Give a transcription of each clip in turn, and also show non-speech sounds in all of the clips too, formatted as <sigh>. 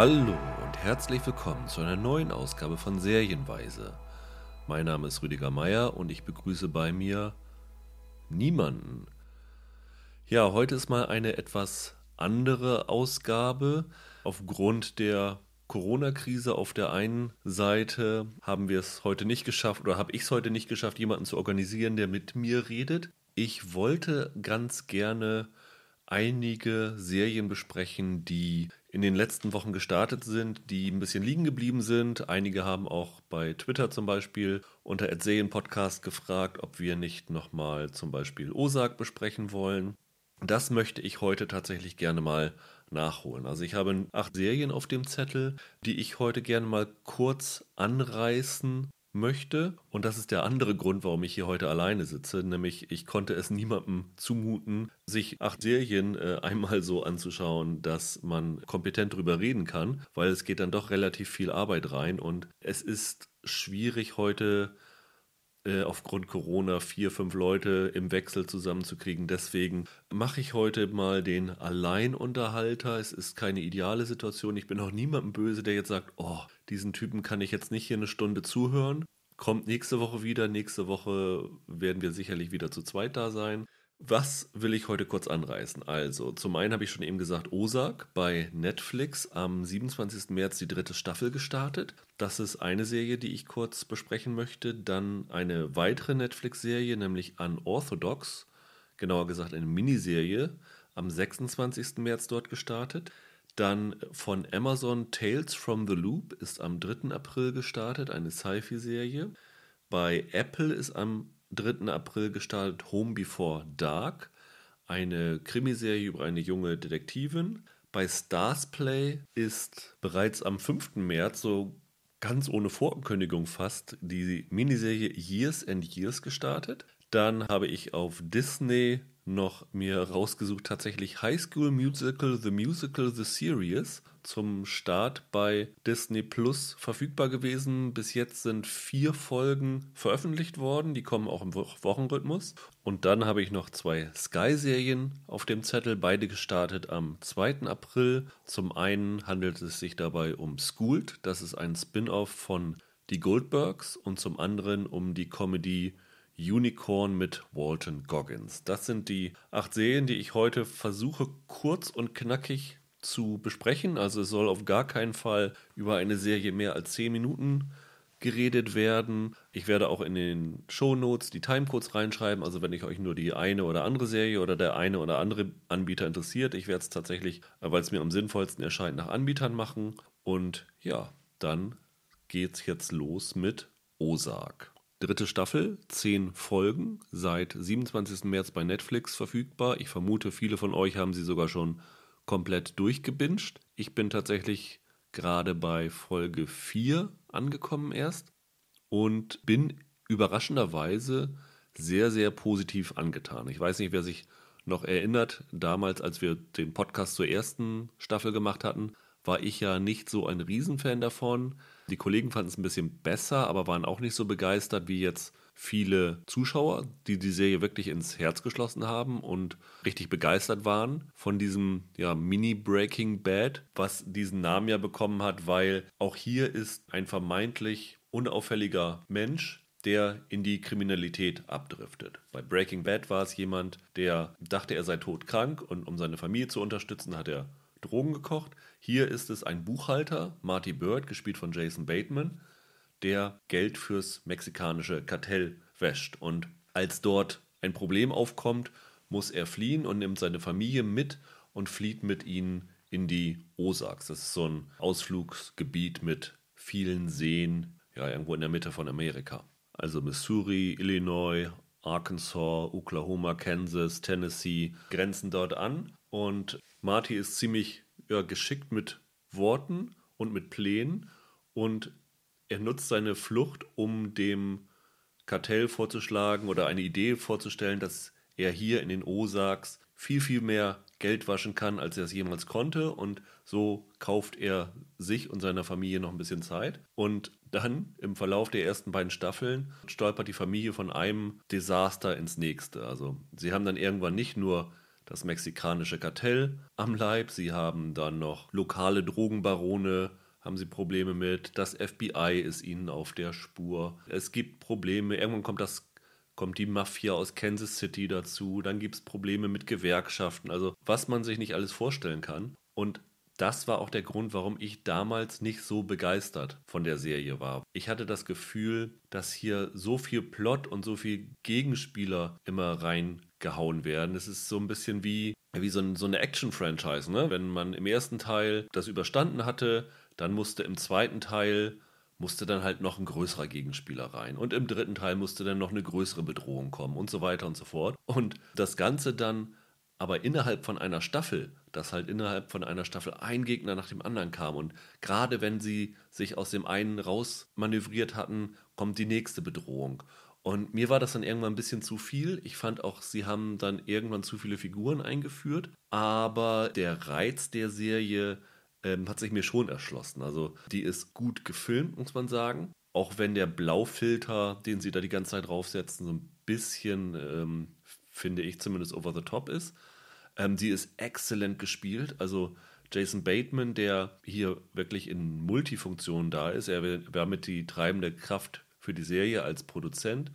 Hallo und herzlich willkommen zu einer neuen Ausgabe von Serienweise. Mein Name ist Rüdiger Meier und ich begrüße bei mir niemanden. Ja, heute ist mal eine etwas andere Ausgabe. Aufgrund der Corona-Krise auf der einen Seite haben wir es heute nicht geschafft oder habe ich es heute nicht geschafft, jemanden zu organisieren, der mit mir redet. Ich wollte ganz gerne einige Serien besprechen, die in den letzten Wochen gestartet sind, die ein bisschen liegen geblieben sind. Einige haben auch bei Twitter zum Beispiel unter Podcast gefragt, ob wir nicht nochmal zum Beispiel Osak besprechen wollen. Das möchte ich heute tatsächlich gerne mal nachholen. Also ich habe acht Serien auf dem Zettel, die ich heute gerne mal kurz anreißen möchte. Und das ist der andere Grund, warum ich hier heute alleine sitze. Nämlich, ich konnte es niemandem zumuten, sich acht Serien äh, einmal so anzuschauen, dass man kompetent drüber reden kann, weil es geht dann doch relativ viel Arbeit rein und es ist schwierig heute äh, aufgrund Corona vier, fünf Leute im Wechsel zusammenzukriegen. Deswegen mache ich heute mal den Alleinunterhalter. Es ist keine ideale Situation. Ich bin auch niemandem böse, der jetzt sagt, oh, diesen Typen kann ich jetzt nicht hier eine Stunde zuhören. Kommt nächste Woche wieder. Nächste Woche werden wir sicherlich wieder zu zweit da sein. Was will ich heute kurz anreißen? Also, zum einen habe ich schon eben gesagt, Osak bei Netflix am 27. März die dritte Staffel gestartet. Das ist eine Serie, die ich kurz besprechen möchte. Dann eine weitere Netflix-Serie, nämlich Unorthodox, genauer gesagt eine Miniserie, am 26. März dort gestartet. Dann von Amazon Tales from the Loop ist am 3. April gestartet, eine Sci-Fi-Serie. Bei Apple ist am 3. April gestartet Home Before Dark, eine Krimiserie über eine junge Detektivin. Bei Stars Play ist bereits am 5. März, so ganz ohne Vorankündigung fast, die Miniserie Years and Years gestartet. Dann habe ich auf Disney noch mir rausgesucht, tatsächlich High School Musical, The Musical, The Series zum Start bei Disney Plus verfügbar gewesen. Bis jetzt sind vier Folgen veröffentlicht worden, die kommen auch im Wochenrhythmus. Und dann habe ich noch zwei Sky-Serien auf dem Zettel, beide gestartet am 2. April. Zum einen handelt es sich dabei um Schooled, das ist ein Spin-off von Die Goldbergs und zum anderen um die Comedy Unicorn mit Walton Goggins. Das sind die acht Serien, die ich heute versuche kurz und knackig zu besprechen. Also es soll auf gar keinen Fall über eine Serie mehr als zehn Minuten geredet werden. Ich werde auch in den Shownotes die Timecodes reinschreiben. Also wenn ich euch nur die eine oder andere Serie oder der eine oder andere Anbieter interessiert, ich werde es tatsächlich, weil es mir am sinnvollsten erscheint, nach Anbietern machen. Und ja, dann geht's jetzt los mit Ozark. Dritte Staffel, zehn Folgen, seit 27. März bei Netflix verfügbar. Ich vermute, viele von euch haben sie sogar schon komplett durchgebinged. Ich bin tatsächlich gerade bei Folge 4 angekommen erst und bin überraschenderweise sehr, sehr positiv angetan. Ich weiß nicht, wer sich noch erinnert, damals, als wir den Podcast zur ersten Staffel gemacht hatten, war ich ja nicht so ein Riesenfan davon. Die Kollegen fanden es ein bisschen besser, aber waren auch nicht so begeistert wie jetzt viele Zuschauer, die die Serie wirklich ins Herz geschlossen haben und richtig begeistert waren von diesem ja, Mini-Breaking Bad, was diesen Namen ja bekommen hat, weil auch hier ist ein vermeintlich unauffälliger Mensch, der in die Kriminalität abdriftet. Bei Breaking Bad war es jemand, der dachte, er sei todkrank und um seine Familie zu unterstützen, hat er Drogen gekocht. Hier ist es ein Buchhalter, Marty Bird, gespielt von Jason Bateman, der Geld fürs mexikanische Kartell wäscht. Und als dort ein Problem aufkommt, muss er fliehen und nimmt seine Familie mit und flieht mit ihnen in die Ozarks. Das ist so ein Ausflugsgebiet mit vielen Seen, ja, irgendwo in der Mitte von Amerika. Also Missouri, Illinois, Arkansas, Oklahoma, Kansas, Tennessee grenzen dort an. Und Marty ist ziemlich ja, geschickt mit Worten und mit Plänen und er nutzt seine Flucht, um dem Kartell vorzuschlagen oder eine Idee vorzustellen, dass er hier in den Osaks viel, viel mehr Geld waschen kann, als er es jemals konnte. Und so kauft er sich und seiner Familie noch ein bisschen Zeit. Und dann im Verlauf der ersten beiden Staffeln stolpert die Familie von einem Desaster ins nächste. Also sie haben dann irgendwann nicht nur das mexikanische Kartell am Leib. Sie haben dann noch lokale Drogenbarone, haben sie Probleme mit. Das FBI ist ihnen auf der Spur. Es gibt Probleme. Irgendwann kommt das kommt die Mafia aus Kansas City dazu, dann gibt es Probleme mit Gewerkschaften, also was man sich nicht alles vorstellen kann. Und das war auch der Grund, warum ich damals nicht so begeistert von der Serie war. Ich hatte das Gefühl, dass hier so viel Plot und so viel Gegenspieler immer reingehauen werden. Es ist so ein bisschen wie, wie so, ein, so eine Action-Franchise. Ne? Wenn man im ersten Teil das überstanden hatte, dann musste im zweiten Teil musste dann halt noch ein größerer Gegenspieler rein. Und im dritten Teil musste dann noch eine größere Bedrohung kommen und so weiter und so fort. Und das Ganze dann aber innerhalb von einer Staffel, dass halt innerhalb von einer Staffel ein Gegner nach dem anderen kam. Und gerade wenn sie sich aus dem einen rausmanövriert hatten, kommt die nächste Bedrohung. Und mir war das dann irgendwann ein bisschen zu viel. Ich fand auch, sie haben dann irgendwann zu viele Figuren eingeführt. Aber der Reiz der Serie ähm, hat sich mir schon erschlossen. Also die ist gut gefilmt, muss man sagen. Auch wenn der Blaufilter, den sie da die ganze Zeit draufsetzen, so ein bisschen, ähm, finde ich zumindest over the top ist. Ähm, die ist exzellent gespielt. Also Jason Bateman, der hier wirklich in Multifunktionen da ist, er war mit die treibende Kraft für die Serie als Produzent.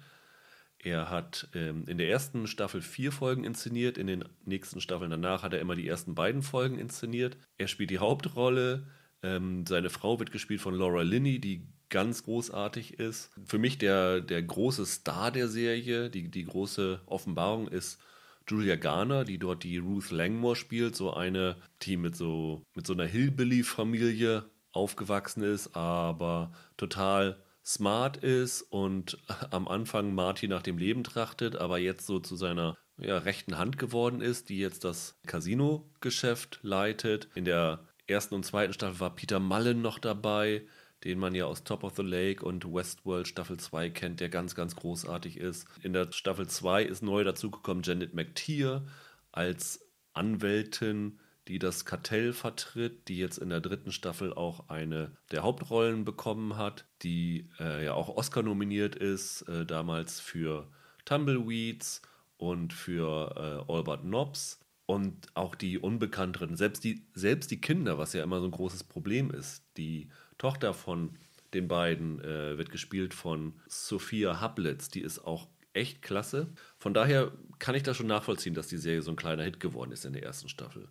Er hat ähm, in der ersten Staffel vier Folgen inszeniert, in den nächsten Staffeln danach hat er immer die ersten beiden Folgen inszeniert. Er spielt die Hauptrolle. Ähm, seine Frau wird gespielt von Laura Linney, die ganz großartig ist. Für mich der, der große Star der Serie, die, die große Offenbarung ist Julia Garner, die dort die Ruth Langmore spielt, so eine, die mit so, mit so einer Hillbilly-Familie aufgewachsen ist, aber total smart ist und <laughs> am Anfang Marty nach dem Leben trachtet, aber jetzt so zu seiner ja, rechten Hand geworden ist, die jetzt das Casino-Geschäft leitet. In der ersten und zweiten Staffel war Peter Mullen noch dabei, den man ja aus Top of the Lake und Westworld Staffel 2 kennt, der ganz, ganz großartig ist. In der Staffel 2 ist neu dazugekommen Janet McTeer als Anwältin die das Kartell vertritt, die jetzt in der dritten Staffel auch eine der Hauptrollen bekommen hat, die äh, ja auch Oscar nominiert ist, äh, damals für Tumbleweeds und für äh, Albert Nobbs. Und auch die Unbekannteren, selbst die, selbst die Kinder, was ja immer so ein großes Problem ist. Die Tochter von den beiden äh, wird gespielt von Sophia Hablitz, die ist auch echt klasse. Von daher kann ich das schon nachvollziehen, dass die Serie so ein kleiner Hit geworden ist in der ersten Staffel.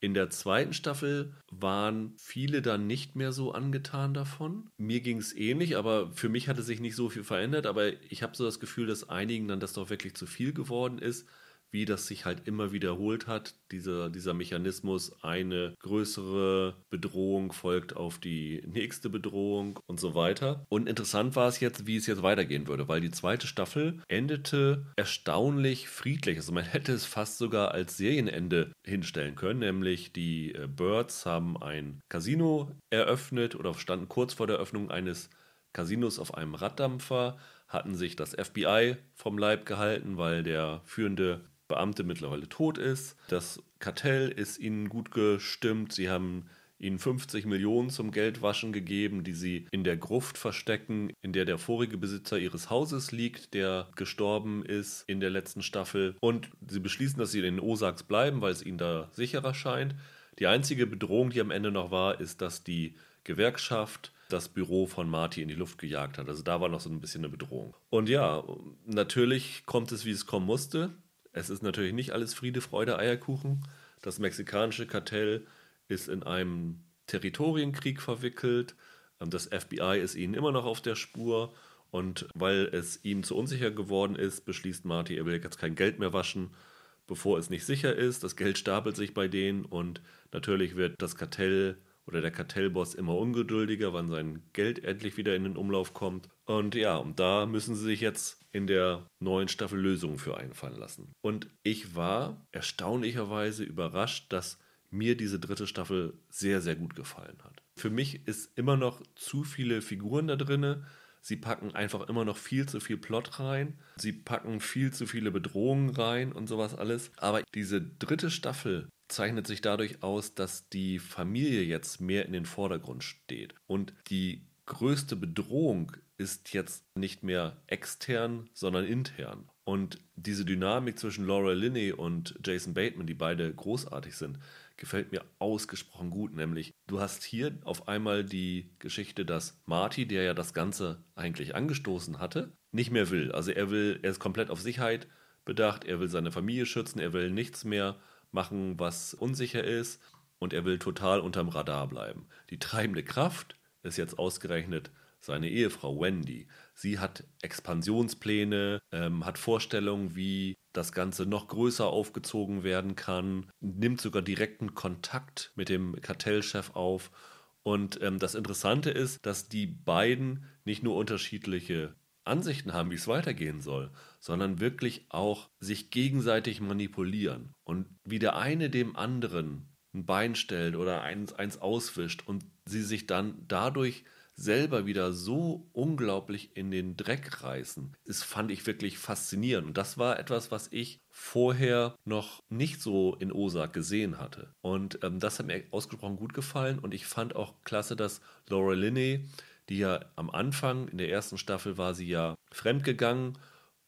In der zweiten Staffel waren viele dann nicht mehr so angetan davon. Mir ging es ähnlich, aber für mich hatte sich nicht so viel verändert. Aber ich habe so das Gefühl, dass einigen dann das doch wirklich zu viel geworden ist wie das sich halt immer wiederholt hat, dieser, dieser Mechanismus, eine größere Bedrohung folgt auf die nächste Bedrohung und so weiter. Und interessant war es jetzt, wie es jetzt weitergehen würde, weil die zweite Staffel endete erstaunlich friedlich. Also man <laughs> hätte es fast sogar als Serienende hinstellen können, nämlich die äh, Birds haben ein Casino eröffnet oder standen kurz vor der Eröffnung eines Casinos auf einem Raddampfer, hatten sich das FBI vom Leib gehalten, weil der führende Beamte mittlerweile tot ist. Das Kartell ist ihnen gut gestimmt. Sie haben ihnen 50 Millionen zum Geldwaschen gegeben, die sie in der Gruft verstecken, in der der vorige Besitzer ihres Hauses liegt, der gestorben ist in der letzten Staffel. Und sie beschließen, dass sie in den Osaks bleiben, weil es ihnen da sicherer scheint. Die einzige Bedrohung, die am Ende noch war, ist, dass die Gewerkschaft das Büro von Marty in die Luft gejagt hat. Also da war noch so ein bisschen eine Bedrohung. Und ja, natürlich kommt es, wie es kommen musste. Es ist natürlich nicht alles Friede, Freude, Eierkuchen. Das mexikanische Kartell ist in einem Territorienkrieg verwickelt. Ähm, das FBI ist ihnen immer noch auf der Spur. Und weil es ihm zu unsicher geworden ist, beschließt Marty, er will jetzt kein Geld mehr waschen, bevor es nicht sicher ist. Das Geld stapelt sich bei denen und natürlich wird das Kartell oder der Kartellboss immer ungeduldiger, wann sein Geld endlich wieder in den Umlauf kommt. Und ja, und da müssen sie sich jetzt in der neuen Staffel Lösungen für einfallen lassen. Und ich war erstaunlicherweise überrascht, dass mir diese dritte Staffel sehr, sehr gut gefallen hat. Für mich ist immer noch zu viele Figuren da drin. Sie packen einfach immer noch viel zu viel Plot rein. Sie packen viel zu viele Bedrohungen rein und sowas alles. Aber diese dritte Staffel zeichnet sich dadurch aus, dass die Familie jetzt mehr in den Vordergrund steht. Und die größte Bedrohung ist jetzt nicht mehr extern, sondern intern. Und diese Dynamik zwischen Laura Linney und Jason Bateman, die beide großartig sind, gefällt mir ausgesprochen gut. Nämlich, du hast hier auf einmal die Geschichte, dass Marty, der ja das Ganze eigentlich angestoßen hatte, nicht mehr will. Also er will, er ist komplett auf Sicherheit bedacht, er will seine Familie schützen, er will nichts mehr machen, was unsicher ist und er will total unterm Radar bleiben. Die treibende Kraft ist jetzt ausgerechnet seine Ehefrau Wendy. Sie hat Expansionspläne, ähm, hat Vorstellungen, wie das Ganze noch größer aufgezogen werden kann, nimmt sogar direkten Kontakt mit dem Kartellchef auf. Und ähm, das Interessante ist, dass die beiden nicht nur unterschiedliche Ansichten haben, wie es weitergehen soll, sondern wirklich auch sich gegenseitig manipulieren. Und wie der eine dem anderen ein Bein stellt oder eins, eins auswischt und sie sich dann dadurch selber wieder so unglaublich in den Dreck reißen, das fand ich wirklich faszinierend. Und das war etwas, was ich vorher noch nicht so in Osak gesehen hatte. Und ähm, das hat mir ausgesprochen gut gefallen. Und ich fand auch klasse, dass Laura Linney, die ja am Anfang in der ersten Staffel war sie ja fremdgegangen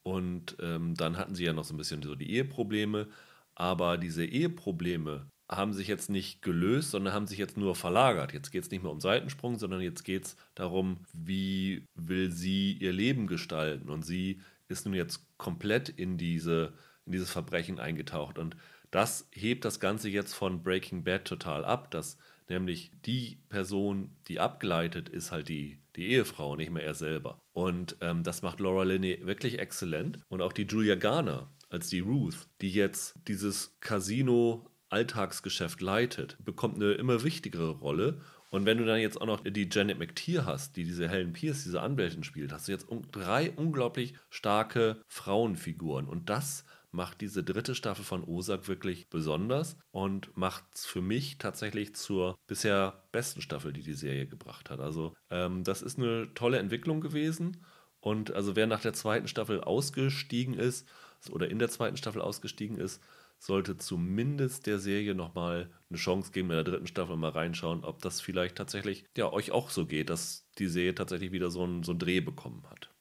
und ähm, dann hatten sie ja noch so ein bisschen so die Eheprobleme. Aber diese Eheprobleme haben sich jetzt nicht gelöst, sondern haben sich jetzt nur verlagert. Jetzt geht es nicht mehr um Seitensprung, sondern jetzt geht es darum, wie will sie ihr Leben gestalten. Und sie ist nun jetzt komplett in, diese, in dieses Verbrechen eingetaucht. Und das hebt das Ganze jetzt von Breaking Bad total ab, dass nämlich die Person, die abgleitet, ist halt die, die Ehefrau, nicht mehr er selber. Und ähm, das macht Laura Linney wirklich exzellent. Und auch die Julia Garner als die Ruth, die jetzt dieses Casino Alltagsgeschäft leitet, bekommt eine immer wichtigere Rolle. Und wenn du dann jetzt auch noch die Janet McTeer hast, die diese Helen Pierce, diese Anwältin spielt, hast du jetzt drei unglaublich starke Frauenfiguren. Und das macht diese dritte Staffel von Osak wirklich besonders und macht es für mich tatsächlich zur bisher besten Staffel, die die Serie gebracht hat. Also ähm, das ist eine tolle Entwicklung gewesen. Und also wer nach der zweiten Staffel ausgestiegen ist oder in der zweiten Staffel ausgestiegen ist, sollte zumindest der Serie nochmal eine Chance geben, in der dritten Staffel mal reinschauen, ob das vielleicht tatsächlich ja, euch auch so geht, dass die Serie tatsächlich wieder so einen, so einen Dreh bekommen hat.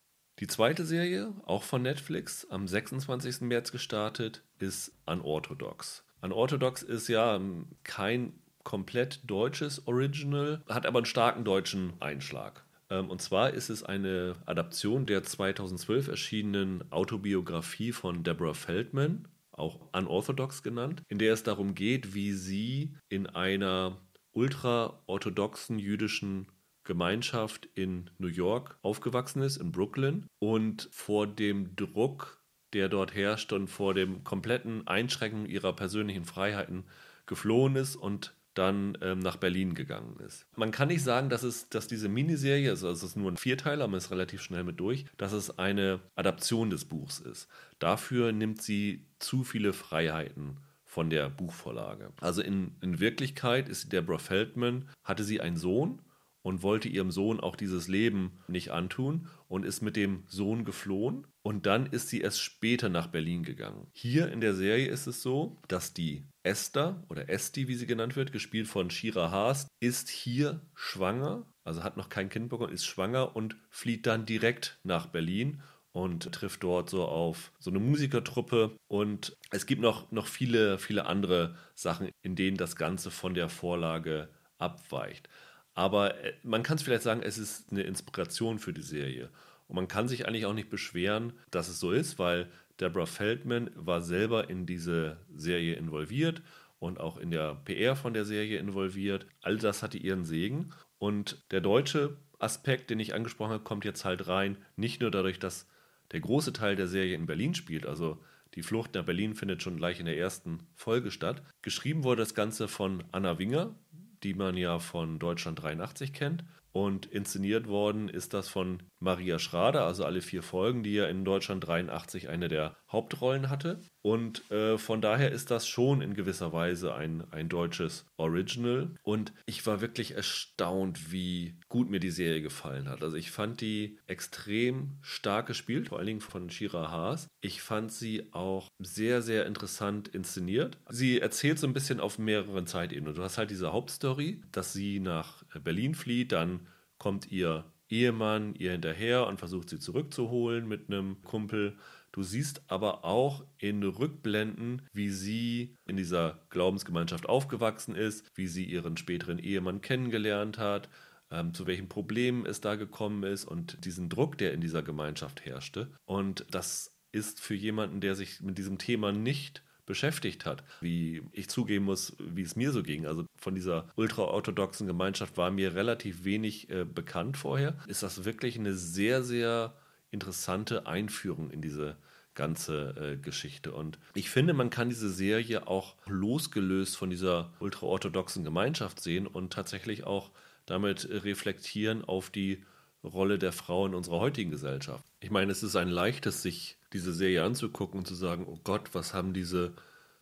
Die zweite Serie, auch von Netflix, am 26. März gestartet, ist Unorthodox. Unorthodox ist ja ähm, kein komplett deutsches Original, hat aber einen starken deutschen Einschlag. Ähm, und zwar ist es eine Adaption der 2012 erschienenen Autobiografie von Deborah Feldman auch unorthodox genannt, in der es darum geht, wie sie in einer ultraorthodoxen jüdischen Gemeinschaft in New York aufgewachsen ist, in Brooklyn, und vor dem Druck, der dort herrscht und vor dem kompletten Einschränken ihrer persönlichen Freiheiten geflohen ist und dann ähm, nach Berlin gegangen ist. Man kann nicht sagen, dass, es, dass diese Miniserie, also es ist nur ein Vierteiler, man ist relativ schnell mit durch, dass es eine Adaption des Buchs ist. Dafür nimmt sie zu viele Freiheiten von der Buchvorlage. Also in, in Wirklichkeit ist Deborah Feldman, hatte sie einen Sohn und wollte ihrem Sohn auch dieses Leben nicht antun und ist mit dem Sohn geflohen und dann ist sie erst später nach Berlin gegangen. Hier in der Serie ist es so, dass die Esther oder Esti, wie sie genannt wird, gespielt von Shira Haas, ist hier schwanger, also hat noch kein Kind bekommen, ist schwanger und flieht dann direkt nach Berlin und trifft dort so auf so eine Musikertruppe und es gibt noch, noch viele, viele andere Sachen, in denen das Ganze von der Vorlage abweicht. Aber äh, man kann es vielleicht sagen, es ist eine Inspiration für die Serie. Und man kann sich eigentlich auch nicht beschweren, dass es so ist, weil Deborah Feldman war selber in diese Serie involviert und auch in der PR von der Serie involviert. All das hatte ihren Segen. Und der deutsche Aspekt, den ich angesprochen habe, kommt jetzt halt rein. Nicht nur dadurch, dass der große Teil der Serie in Berlin spielt, also die Flucht nach Berlin findet schon gleich in der ersten Folge statt. Geschrieben wurde das Ganze von Anna Winger, die man ja von Deutschland 83 kennt. Und inszeniert worden ist das von Maria Schrader, also alle vier Folgen, die ja in Deutschland 83 eine der Hauptrollen hatte. Und äh, von daher ist das schon in gewisser Weise ein, ein deutsches Original. Und ich war wirklich erstaunt, wie gut mir die Serie gefallen hat. Also ich fand die extrem stark gespielt, vor allen Dingen von Shira Haas. Ich fand sie auch sehr, sehr interessant inszeniert. Sie erzählt so ein bisschen auf mehreren Zeitebenen. Du hast halt diese Hauptstory, dass sie nach Berlin flieht, dann kommt ihr Ehemann ihr hinterher und versucht sie zurückzuholen mit einem Kumpel. Du siehst aber auch in Rückblenden, wie sie in dieser Glaubensgemeinschaft aufgewachsen ist, wie sie ihren späteren Ehemann kennengelernt hat, ähm, zu welchen Problemen es da gekommen ist und diesen Druck, der in dieser Gemeinschaft herrschte. Und das ist für jemanden, der sich mit diesem Thema nicht beschäftigt hat, wie ich zugeben muss, wie es mir so ging. Also von dieser ultraorthodoxen Gemeinschaft war mir relativ wenig äh, bekannt vorher. Ist das wirklich eine sehr, sehr interessante Einführung in diese ganze äh, Geschichte. Und ich finde, man kann diese Serie auch losgelöst von dieser ultraorthodoxen Gemeinschaft sehen und tatsächlich auch damit reflektieren auf die Rolle der Frau in unserer heutigen Gesellschaft. Ich meine, es ist ein leichtes, sich diese Serie anzugucken und zu sagen, oh Gott, was haben diese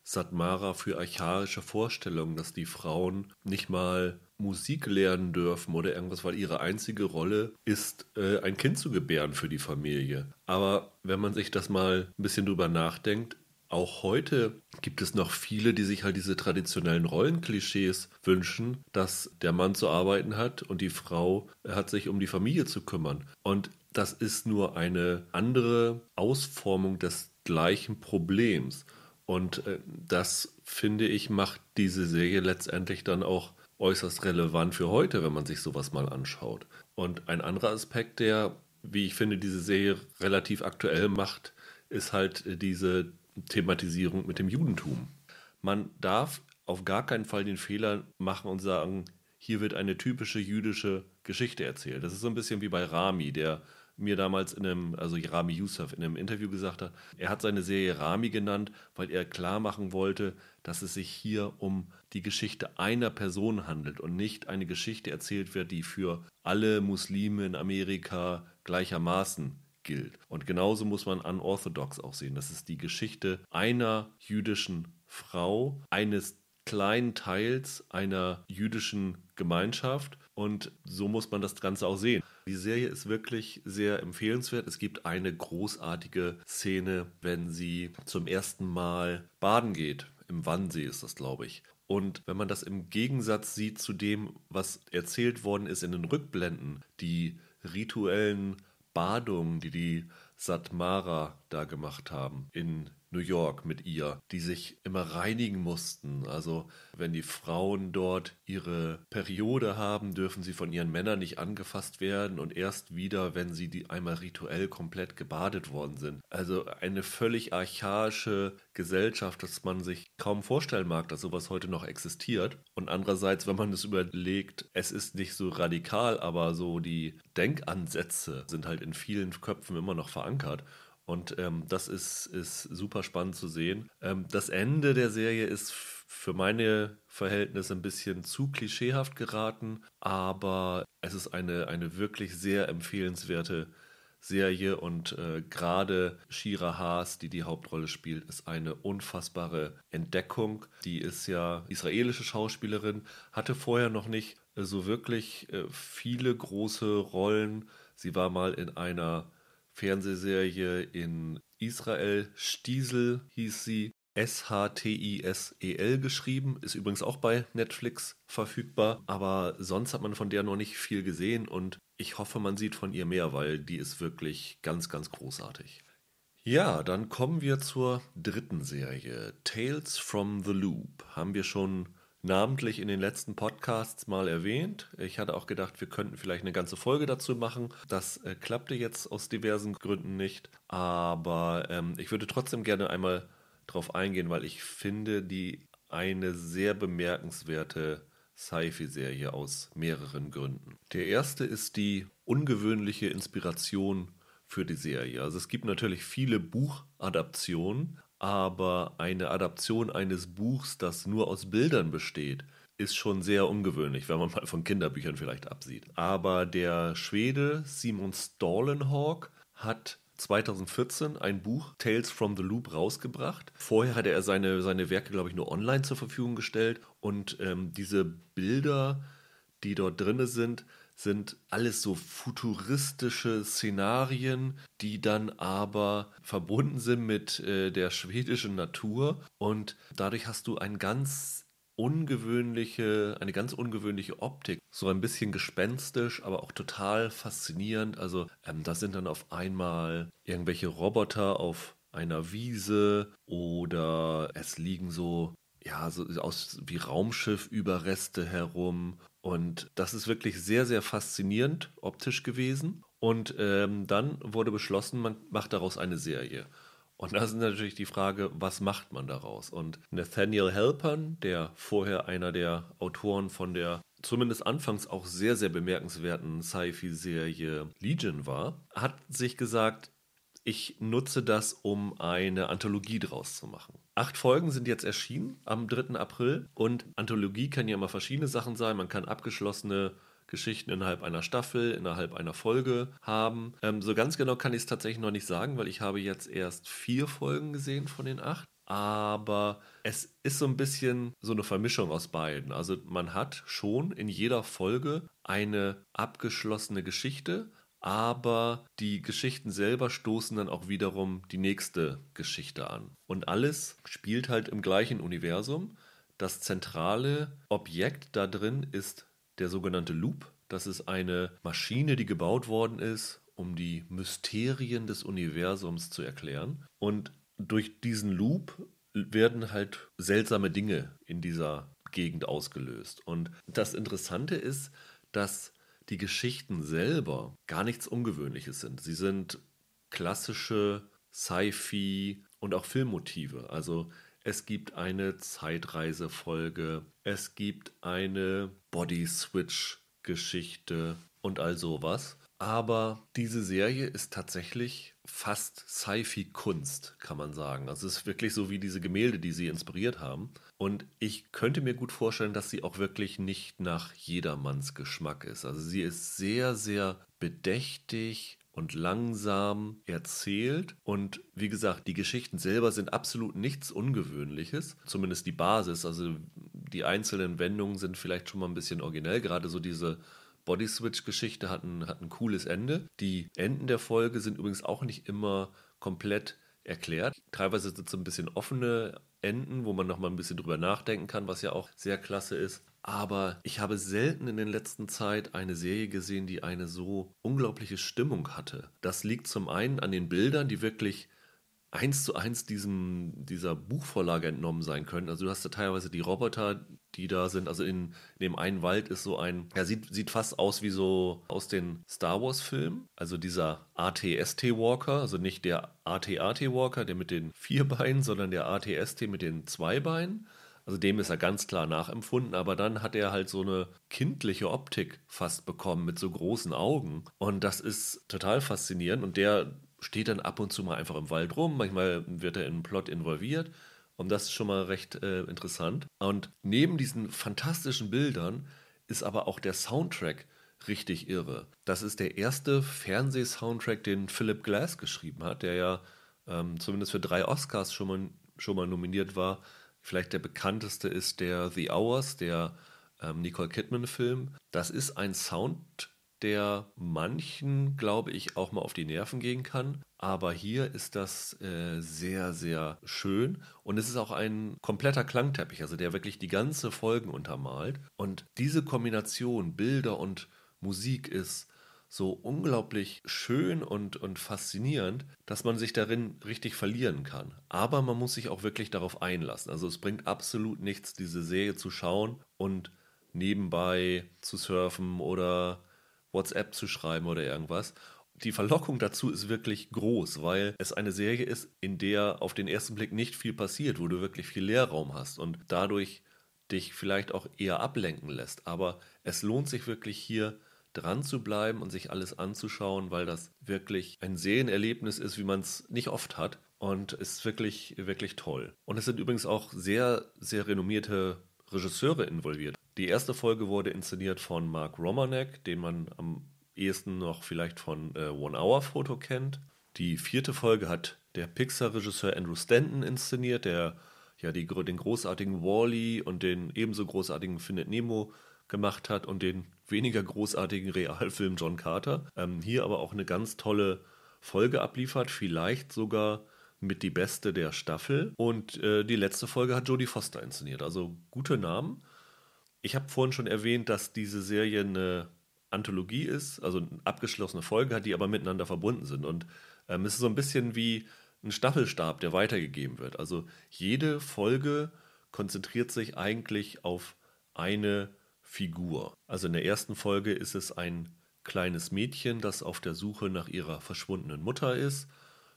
Satmara für archaische Vorstellungen, dass die Frauen nicht mal Musik lernen dürfen oder irgendwas, weil ihre einzige Rolle ist, äh, ein Kind zu gebären für die Familie. Aber wenn man sich das mal ein bisschen drüber nachdenkt, auch heute gibt es noch viele, die sich halt diese traditionellen Rollenklischees wünschen, dass der Mann zu arbeiten hat und die Frau hat sich um die Familie zu kümmern. Und das ist nur eine andere Ausformung des gleichen Problems. Und äh, das, finde ich, macht diese Serie letztendlich dann auch äußerst relevant für heute, wenn man sich sowas mal anschaut. Und ein anderer Aspekt, der, wie ich finde, diese Serie relativ aktuell macht, ist halt diese Thematisierung mit dem Judentum. Man darf auf gar keinen Fall den Fehler machen und sagen, hier wird eine typische jüdische Geschichte erzählt. Das ist so ein bisschen wie bei Rami, der mir damals in einem, also Rami Youssef in einem Interview gesagt hat, er hat seine Serie Rami genannt, weil er klar machen wollte, dass es sich hier um die Geschichte einer Person handelt und nicht eine Geschichte erzählt wird, die für alle Muslime in Amerika gleichermaßen gilt. Und genauso muss man Unorthodox auch sehen. Das ist die Geschichte einer jüdischen Frau, eines kleinen Teils einer jüdischen Gemeinschaft. Und so muss man das Ganze auch sehen. Die Serie ist wirklich sehr empfehlenswert. Es gibt eine großartige Szene, wenn sie zum ersten Mal baden geht. Im Wannsee ist das, glaube ich. Und wenn man das im Gegensatz sieht zu dem, was erzählt worden ist in den Rückblenden, die rituellen Badungen, die die Satmara da gemacht haben in New York mit ihr, die sich immer reinigen mussten. Also wenn die Frauen dort ihre Periode haben, dürfen sie von ihren Männern nicht angefasst werden und erst wieder, wenn sie die einmal rituell komplett gebadet worden sind. Also eine völlig archaische Gesellschaft, dass man sich kaum vorstellen mag, dass sowas heute noch existiert. Und andererseits, wenn man es überlegt, es ist nicht so radikal, aber so die Denkansätze sind halt in vielen Köpfen immer noch verankert. Und ähm, das ist, ist super spannend zu sehen. Ähm, das Ende der Serie ist für meine Verhältnisse ein bisschen zu klischeehaft geraten, aber es ist eine, eine wirklich sehr empfehlenswerte Serie und äh, gerade Shira Haas, die die Hauptrolle spielt, ist eine unfassbare Entdeckung. Die ist ja israelische Schauspielerin, hatte vorher noch nicht äh, so wirklich äh, viele große Rollen. Sie war mal in einer Fernsehserie in Israel. Stiesel hieß sie. S-H-T-I-S-E-L geschrieben, ist übrigens auch bei Netflix verfügbar, aber sonst hat man von der noch nicht viel gesehen und ich hoffe, man sieht von ihr mehr, weil die ist wirklich ganz, ganz großartig. Ja, dann kommen wir zur dritten Serie, Tales from the Loop. Haben wir schon namentlich in den letzten Podcasts mal erwähnt. Ich hatte auch gedacht, wir könnten vielleicht eine ganze Folge dazu machen. Das äh, klappte jetzt aus diversen Gründen nicht. Aber ähm, ich würde trotzdem gerne einmal darauf eingehen, weil ich finde, die eine sehr bemerkenswerte Sci-Fi-Serie aus mehreren Gründen. Der erste ist die ungewöhnliche Inspiration für die Serie. Also es gibt natürlich viele Buchadaptionen, aber eine Adaption eines Buchs, das nur aus Bildern besteht, ist schon sehr ungewöhnlich, wenn man mal von Kinderbüchern vielleicht absieht. Aber der Schwede Simon Stallenhawk hat 2014 ein Buch Tales from the Loop rausgebracht. Vorher hatte er seine, seine Werke, glaube ich, nur online zur Verfügung gestellt. Und ähm, diese Bilder, die dort drin sind, sind alles so futuristische Szenarien, die dann aber verbunden sind mit äh, der schwedischen Natur und dadurch hast du ein ganz ungewöhnliche, eine ganz ungewöhnliche Optik. So ein bisschen gespenstisch, aber auch total faszinierend. Also ähm, da sind dann auf einmal irgendwelche Roboter auf einer Wiese oder es liegen so ja, so aus wie Raumschiff-Überreste herum. Und das ist wirklich sehr, sehr faszinierend optisch gewesen. Und ähm, dann wurde beschlossen, man macht daraus eine Serie. Und da ist natürlich die Frage, was macht man daraus? Und Nathaniel Halpern, der vorher einer der Autoren von der zumindest anfangs auch sehr, sehr bemerkenswerten Sci-Fi-Serie Legion war, hat sich gesagt, ich nutze das, um eine Anthologie draus zu machen. Acht Folgen sind jetzt erschienen am 3. April und Anthologie kann ja immer verschiedene Sachen sein. Man kann abgeschlossene Geschichten innerhalb einer Staffel, innerhalb einer Folge haben. Ähm, so ganz genau kann ich es tatsächlich noch nicht sagen, weil ich habe jetzt erst vier Folgen gesehen von den acht. Aber es ist so ein bisschen so eine Vermischung aus beiden. Also man hat schon in jeder Folge eine abgeschlossene Geschichte, aber die Geschichten selber stoßen dann auch wiederum die nächste Geschichte an. Und alles spielt halt im gleichen Universum. Das zentrale Objekt da drin ist der sogenannte Loop. Das ist eine Maschine, die gebaut worden ist, um die Mysterien des Universums zu erklären. Und durch diesen Loop werden halt seltsame Dinge in dieser Gegend ausgelöst. Und das Interessante ist, dass die Geschichten selber gar nichts Ungewöhnliches sind. Sie sind klassische Sci-Fi und auch Filmmotive. Also es gibt eine Zeitreisefolge, es gibt eine Body-Switch-Geschichte und all sowas. Aber diese Serie ist tatsächlich fast Sci-Fi-Kunst, kann man sagen. Also es ist wirklich so wie diese Gemälde, die sie inspiriert haben. Und ich könnte mir gut vorstellen, dass sie auch wirklich nicht nach jedermanns Geschmack ist. Also sie ist sehr, sehr bedächtig und langsam erzählt. Und wie gesagt, die Geschichten selber sind absolut nichts Ungewöhnliches. Zumindest die Basis. Also die einzelnen Wendungen sind vielleicht schon mal ein bisschen originell. Gerade so diese Body Switch-Geschichte hat ein, hat ein cooles Ende. Die Enden der Folge sind übrigens auch nicht immer komplett erklärt. Teilweise sind es so ein bisschen offene Enden, wo man noch mal ein bisschen drüber nachdenken kann, was ja auch sehr klasse ist. Aber ich habe selten in der letzten Zeit eine Serie gesehen, die eine so unglaubliche Stimmung hatte. Das liegt zum einen an den Bildern, die wirklich eins zu eins diesem, dieser Buchvorlage entnommen sein können. Also du hast ja teilweise die Roboter, die da sind. Also in, in dem einen Wald ist so ein, ja, sieht, sieht fast aus wie so aus den Star Wars-Filmen. Also dieser ATST-Walker, also nicht der AT-AT-Walker, der mit den vier Beinen, sondern der ATST mit den zwei Beinen. Also dem ist er ganz klar nachempfunden, aber dann hat er halt so eine kindliche Optik fast bekommen mit so großen Augen. Und das ist total faszinierend. Und der steht dann ab und zu mal einfach im Wald rum. Manchmal wird er in einen Plot involviert. Und das ist schon mal recht äh, interessant. Und neben diesen fantastischen Bildern ist aber auch der Soundtrack richtig irre. Das ist der erste Fernsehsoundtrack, den Philip Glass geschrieben hat, der ja ähm, zumindest für drei Oscars schon mal, schon mal nominiert war. Vielleicht der bekannteste ist der The Hours, der ähm, Nicole Kidman-Film. Das ist ein Sound der manchen, glaube ich, auch mal auf die Nerven gehen kann. Aber hier ist das äh, sehr, sehr schön. Und es ist auch ein kompletter Klangteppich, also der wirklich die ganze Folgen untermalt. Und diese Kombination Bilder und Musik ist so unglaublich schön und, und faszinierend, dass man sich darin richtig verlieren kann. Aber man muss sich auch wirklich darauf einlassen. Also es bringt absolut nichts, diese Serie zu schauen und nebenbei zu surfen oder WhatsApp zu schreiben oder irgendwas. Die Verlockung dazu ist wirklich groß, weil es eine Serie ist, in der auf den ersten Blick nicht viel passiert, wo du wirklich viel Leerraum hast und dadurch dich vielleicht auch eher ablenken lässt. Aber es lohnt sich wirklich hier dran zu bleiben und sich alles anzuschauen, weil das wirklich ein Sehenerlebnis ist, wie man es nicht oft hat. Und ist wirklich, wirklich toll. Und es sind übrigens auch sehr, sehr renommierte Regisseure involviert. Die erste Folge wurde inszeniert von Mark Romanek, den man am ehesten noch vielleicht von äh, One Hour Photo kennt. Die vierte Folge hat der Pixar-Regisseur Andrew Stanton inszeniert, der ja die, den großartigen Wally -E und den ebenso großartigen Findet Nemo gemacht hat und den weniger großartigen Realfilm John Carter. Ähm, hier aber auch eine ganz tolle Folge abliefert, vielleicht sogar mit die beste der Staffel. Und äh, die letzte Folge hat Jodie Foster inszeniert. Also gute Namen. Ich habe vorhin schon erwähnt, dass diese Serie eine Anthologie ist, also eine abgeschlossene Folge hat, die aber miteinander verbunden sind. Und ähm, es ist so ein bisschen wie ein Staffelstab, der weitergegeben wird. Also jede Folge konzentriert sich eigentlich auf eine Figur. Also in der ersten Folge ist es ein kleines Mädchen, das auf der Suche nach ihrer verschwundenen Mutter ist,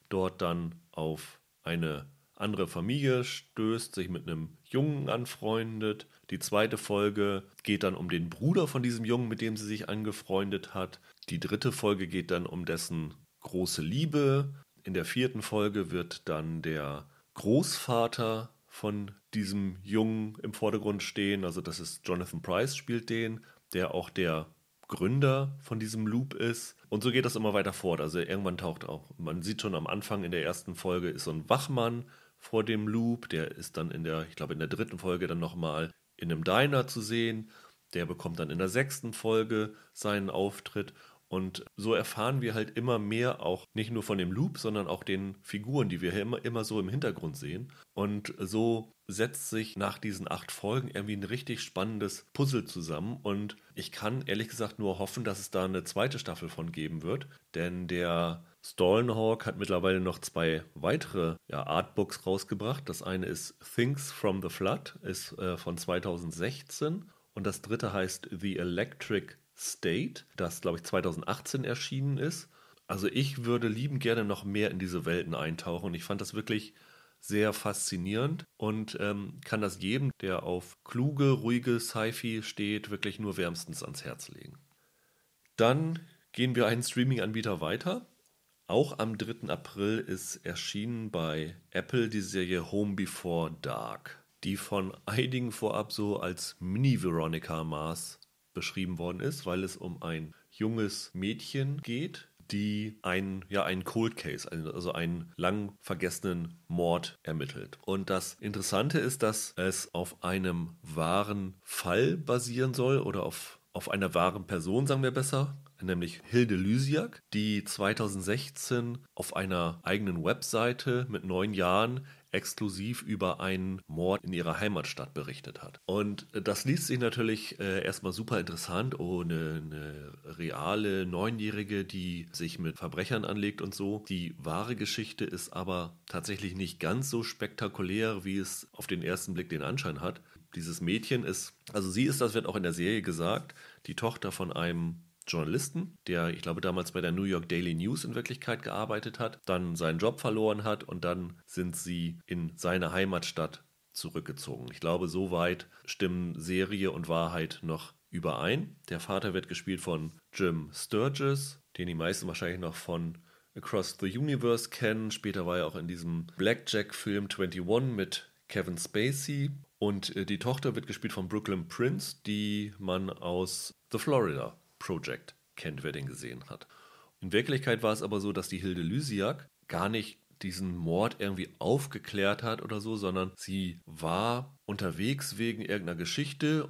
dort dann auf eine andere Familie stößt, sich mit einem Jungen anfreundet. Die zweite Folge geht dann um den Bruder von diesem Jungen, mit dem sie sich angefreundet hat. Die dritte Folge geht dann um dessen große Liebe. In der vierten Folge wird dann der Großvater von diesem Jungen im Vordergrund stehen. Also das ist Jonathan Price spielt den, der auch der Gründer von diesem Loop ist. Und so geht das immer weiter fort. Also irgendwann taucht auch, man sieht schon am Anfang in der ersten Folge ist so ein Wachmann vor dem Loop, der ist dann in der, ich glaube in der dritten Folge dann nochmal in einem Diner zu sehen. Der bekommt dann in der sechsten Folge seinen Auftritt und so erfahren wir halt immer mehr auch nicht nur von dem Loop, sondern auch den Figuren, die wir immer, immer so im Hintergrund sehen. Und so setzt sich nach diesen acht Folgen irgendwie ein richtig spannendes Puzzle zusammen. Und ich kann ehrlich gesagt nur hoffen, dass es da eine zweite Staffel von geben wird. Denn der Stallenhawk hat mittlerweile noch zwei weitere ja, Artbooks rausgebracht. Das eine ist Things from the Flood, ist äh, von 2016. Und das dritte heißt The Electric State, das glaube ich 2018 erschienen ist. Also ich würde lieben gerne noch mehr in diese Welten eintauchen ich fand das wirklich sehr faszinierend und ähm, kann das jedem, der auf kluge, ruhige Sci-Fi steht, wirklich nur wärmstens ans Herz legen. Dann gehen wir einen Streaming-Anbieter weiter. Auch am 3. April ist erschienen bei Apple die Serie Home Before Dark, die von einigen vorab so als Mini-Veronica Mars beschrieben worden ist, weil es um ein junges Mädchen geht, die einen, ja, einen Cold Case, also einen lang vergessenen Mord ermittelt. Und das Interessante ist, dass es auf einem wahren Fall basieren soll oder auf, auf einer wahren Person, sagen wir besser, nämlich Hilde Lysiak, die 2016 auf einer eigenen Webseite mit neun Jahren exklusiv über einen Mord in ihrer Heimatstadt berichtet hat. Und das liest sich natürlich äh, erstmal super interessant. Oh, eine, eine reale Neunjährige, die sich mit Verbrechern anlegt und so. Die wahre Geschichte ist aber tatsächlich nicht ganz so spektakulär, wie es auf den ersten Blick den Anschein hat. Dieses Mädchen ist, also sie ist, das wird auch in der Serie gesagt, die Tochter von einem Journalisten, der, ich glaube, damals bei der New York Daily News in Wirklichkeit gearbeitet hat, dann seinen Job verloren hat und dann sind sie in seine Heimatstadt zurückgezogen. Ich glaube, soweit stimmen Serie und Wahrheit noch überein. Der Vater wird gespielt von Jim Sturgis, den die meisten wahrscheinlich noch von Across the Universe kennen. Später war er auch in diesem Blackjack-Film 21 mit Kevin Spacey. Und äh, die Tochter wird gespielt von Brooklyn Prince, die man aus The Florida Project kennt, wer den gesehen hat. In Wirklichkeit war es aber so, dass die Hilde Lysiak gar nicht diesen Mord irgendwie aufgeklärt hat oder so, sondern sie war unterwegs wegen irgendeiner Geschichte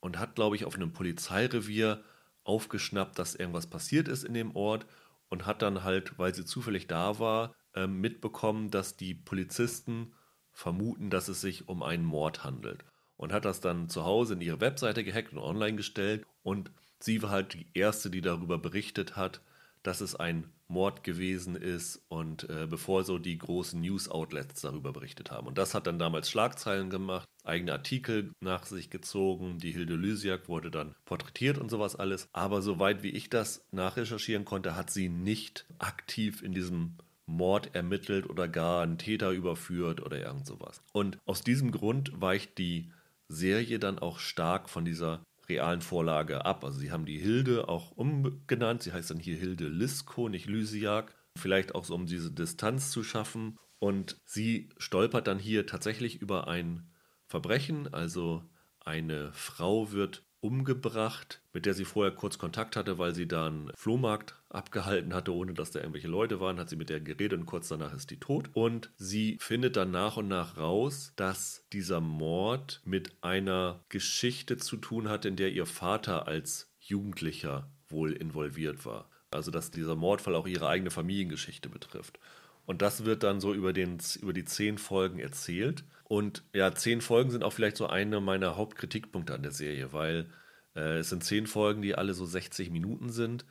und hat, glaube ich, auf einem Polizeirevier aufgeschnappt, dass irgendwas passiert ist in dem Ort und hat dann halt, weil sie zufällig da war, ähm, mitbekommen, dass die Polizisten vermuten, dass es sich um einen Mord handelt. Und hat das dann zu Hause in ihre Webseite gehackt und online gestellt und Sie war halt die Erste, die darüber berichtet hat, dass es ein Mord gewesen ist und äh, bevor so die großen News-Outlets darüber berichtet haben. Und das hat dann damals Schlagzeilen gemacht, eigene Artikel nach sich gezogen, die Hilde Lysiak wurde dann porträtiert und sowas alles. Aber soweit wie ich das nachrecherchieren konnte, hat sie nicht aktiv in diesem Mord ermittelt oder gar einen Täter überführt oder irgend sowas. Und aus diesem Grund weicht die Serie dann auch stark von dieser realen Vorlage ab. Also sie haben die Hilde auch umgenannt. Sie heißt dann hier Hilde Lisko, nicht Lysiak. Vielleicht auch so, um diese Distanz zu schaffen. Und sie stolpert dann hier tatsächlich über ein Verbrechen. Also eine Frau wird umgebracht, mit der sie vorher kurz Kontakt hatte, weil sie da einen Flohmarkt abgehalten hatte, ohne dass da irgendwelche Leute waren, hat sie mit der geredet und kurz danach ist die tot. Und sie findet dann nach und nach raus, dass dieser Mord mit einer Geschichte zu tun hat, in der ihr Vater als Jugendlicher wohl involviert war. Also dass dieser Mordfall auch ihre eigene Familiengeschichte betrifft. Und das wird dann so über, den, über die zehn Folgen erzählt. Und ja, zehn Folgen sind auch vielleicht so eine meiner Hauptkritikpunkte an der Serie, weil äh, es sind zehn Folgen, die alle so 60 Minuten sind.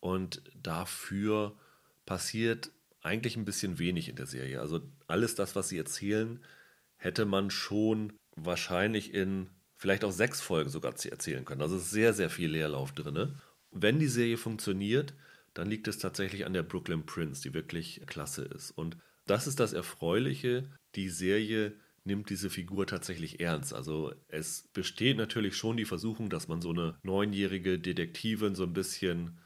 Und dafür passiert eigentlich ein bisschen wenig in der Serie. Also alles das, was sie erzählen, hätte man schon wahrscheinlich in vielleicht auch sechs Folgen sogar erzählen können. Also es ist sehr, sehr viel Leerlauf drin. Wenn die Serie funktioniert, dann liegt es tatsächlich an der Brooklyn Prince, die wirklich klasse ist. Und das ist das Erfreuliche. Die Serie nimmt diese Figur tatsächlich ernst. Also es besteht natürlich schon die Versuchung, dass man so eine neunjährige Detektivin so ein bisschen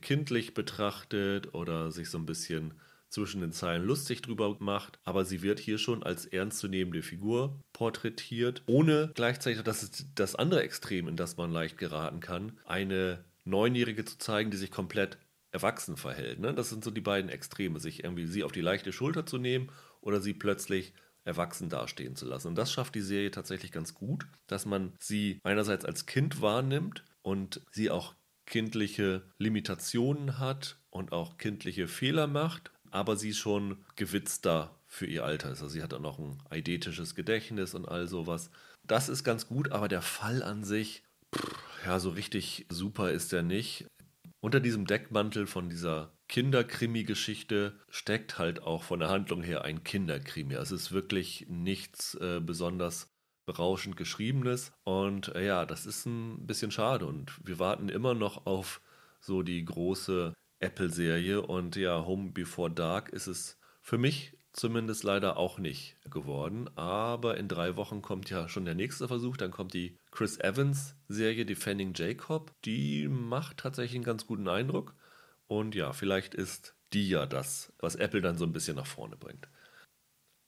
kindlich betrachtet oder sich so ein bisschen zwischen den Zeilen lustig drüber macht, aber sie wird hier schon als ernstzunehmende Figur porträtiert, ohne gleichzeitig, das ist das andere Extrem, in das man leicht geraten kann, eine Neunjährige zu zeigen, die sich komplett erwachsen verhält. Ne? Das sind so die beiden Extreme, sich irgendwie sie auf die leichte Schulter zu nehmen oder sie plötzlich erwachsen dastehen zu lassen. Und das schafft die Serie tatsächlich ganz gut, dass man sie einerseits als Kind wahrnimmt und sie auch kindliche Limitationen hat und auch kindliche Fehler macht, aber sie schon gewitzter für ihr Alter ist. Also sie hat auch noch ein eidetisches Gedächtnis und all sowas. Das ist ganz gut, aber der Fall an sich, pff, ja, so richtig super ist er nicht. Unter diesem Deckmantel von dieser Kinderkrimi-Geschichte steckt halt auch von der Handlung her ein Kinderkrimi. Also es ist wirklich nichts äh, besonders berauschend geschriebenes. Und äh, ja, das ist ein bisschen schade. Und wir warten immer noch auf so die große Apple-Serie. Und ja, Home Before Dark ist es für mich zumindest leider auch nicht geworden. Aber in drei Wochen kommt ja schon der nächste Versuch. Dann kommt die Chris Evans-Serie Defending Jacob. Die macht tatsächlich einen ganz guten Eindruck. Und ja, vielleicht ist die ja das, was Apple dann so ein bisschen nach vorne bringt.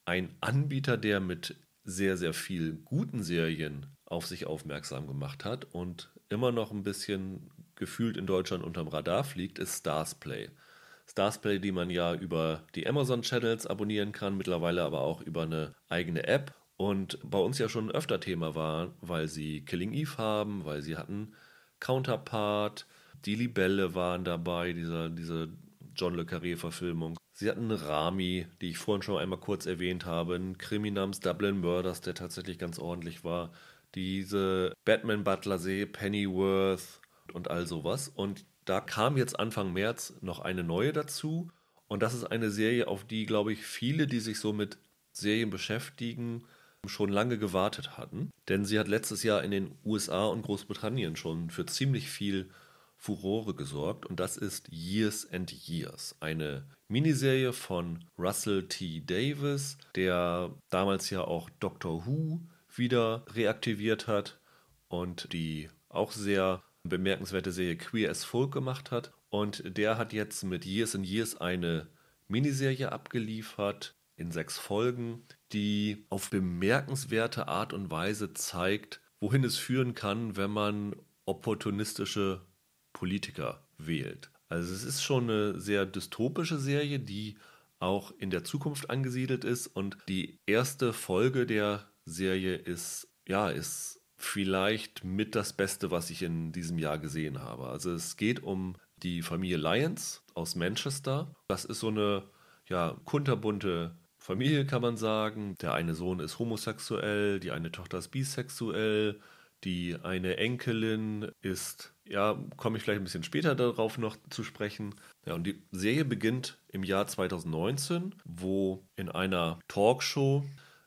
Ein Anbieter, der mit sehr, sehr viel guten Serien auf sich aufmerksam gemacht hat und immer noch ein bisschen gefühlt in Deutschland unterm Radar fliegt, ist Starsplay. Starsplay, die man ja über die Amazon Channels abonnieren kann, mittlerweile aber auch über eine eigene App und bei uns ja schon öfter Thema war, weil sie Killing Eve haben, weil sie hatten Counterpart, die Libelle waren dabei, dieser, diese John Le Carré-Verfilmung. Sie hatten Rami, die ich vorhin schon einmal kurz erwähnt habe, einen Krimi namens Dublin Murders, der tatsächlich ganz ordentlich war. Diese Batman-Butler-Serie Pennyworth und all sowas. Und da kam jetzt Anfang März noch eine neue dazu. Und das ist eine Serie, auf die, glaube ich, viele, die sich so mit Serien beschäftigen, schon lange gewartet hatten. Denn sie hat letztes Jahr in den USA und Großbritannien schon für ziemlich viel Furore gesorgt und das ist Years and Years, eine Miniserie von Russell T. Davis, der damals ja auch Doctor Who wieder reaktiviert hat und die auch sehr bemerkenswerte Serie Queer as Folk gemacht hat. Und der hat jetzt mit Years and Years eine Miniserie abgeliefert in sechs Folgen, die auf bemerkenswerte Art und Weise zeigt, wohin es führen kann, wenn man opportunistische Politiker wählt. Also es ist schon eine sehr dystopische Serie, die auch in der Zukunft angesiedelt ist und die erste Folge der Serie ist ja ist vielleicht mit das Beste, was ich in diesem Jahr gesehen habe. Also es geht um die Familie Lyons aus Manchester. Das ist so eine ja kunterbunte Familie, kann man sagen. Der eine Sohn ist homosexuell, die eine Tochter ist bisexuell, die eine Enkelin ist, ja, komme ich vielleicht ein bisschen später darauf noch zu sprechen. Ja, und die Serie beginnt im Jahr 2019, wo in einer Talkshow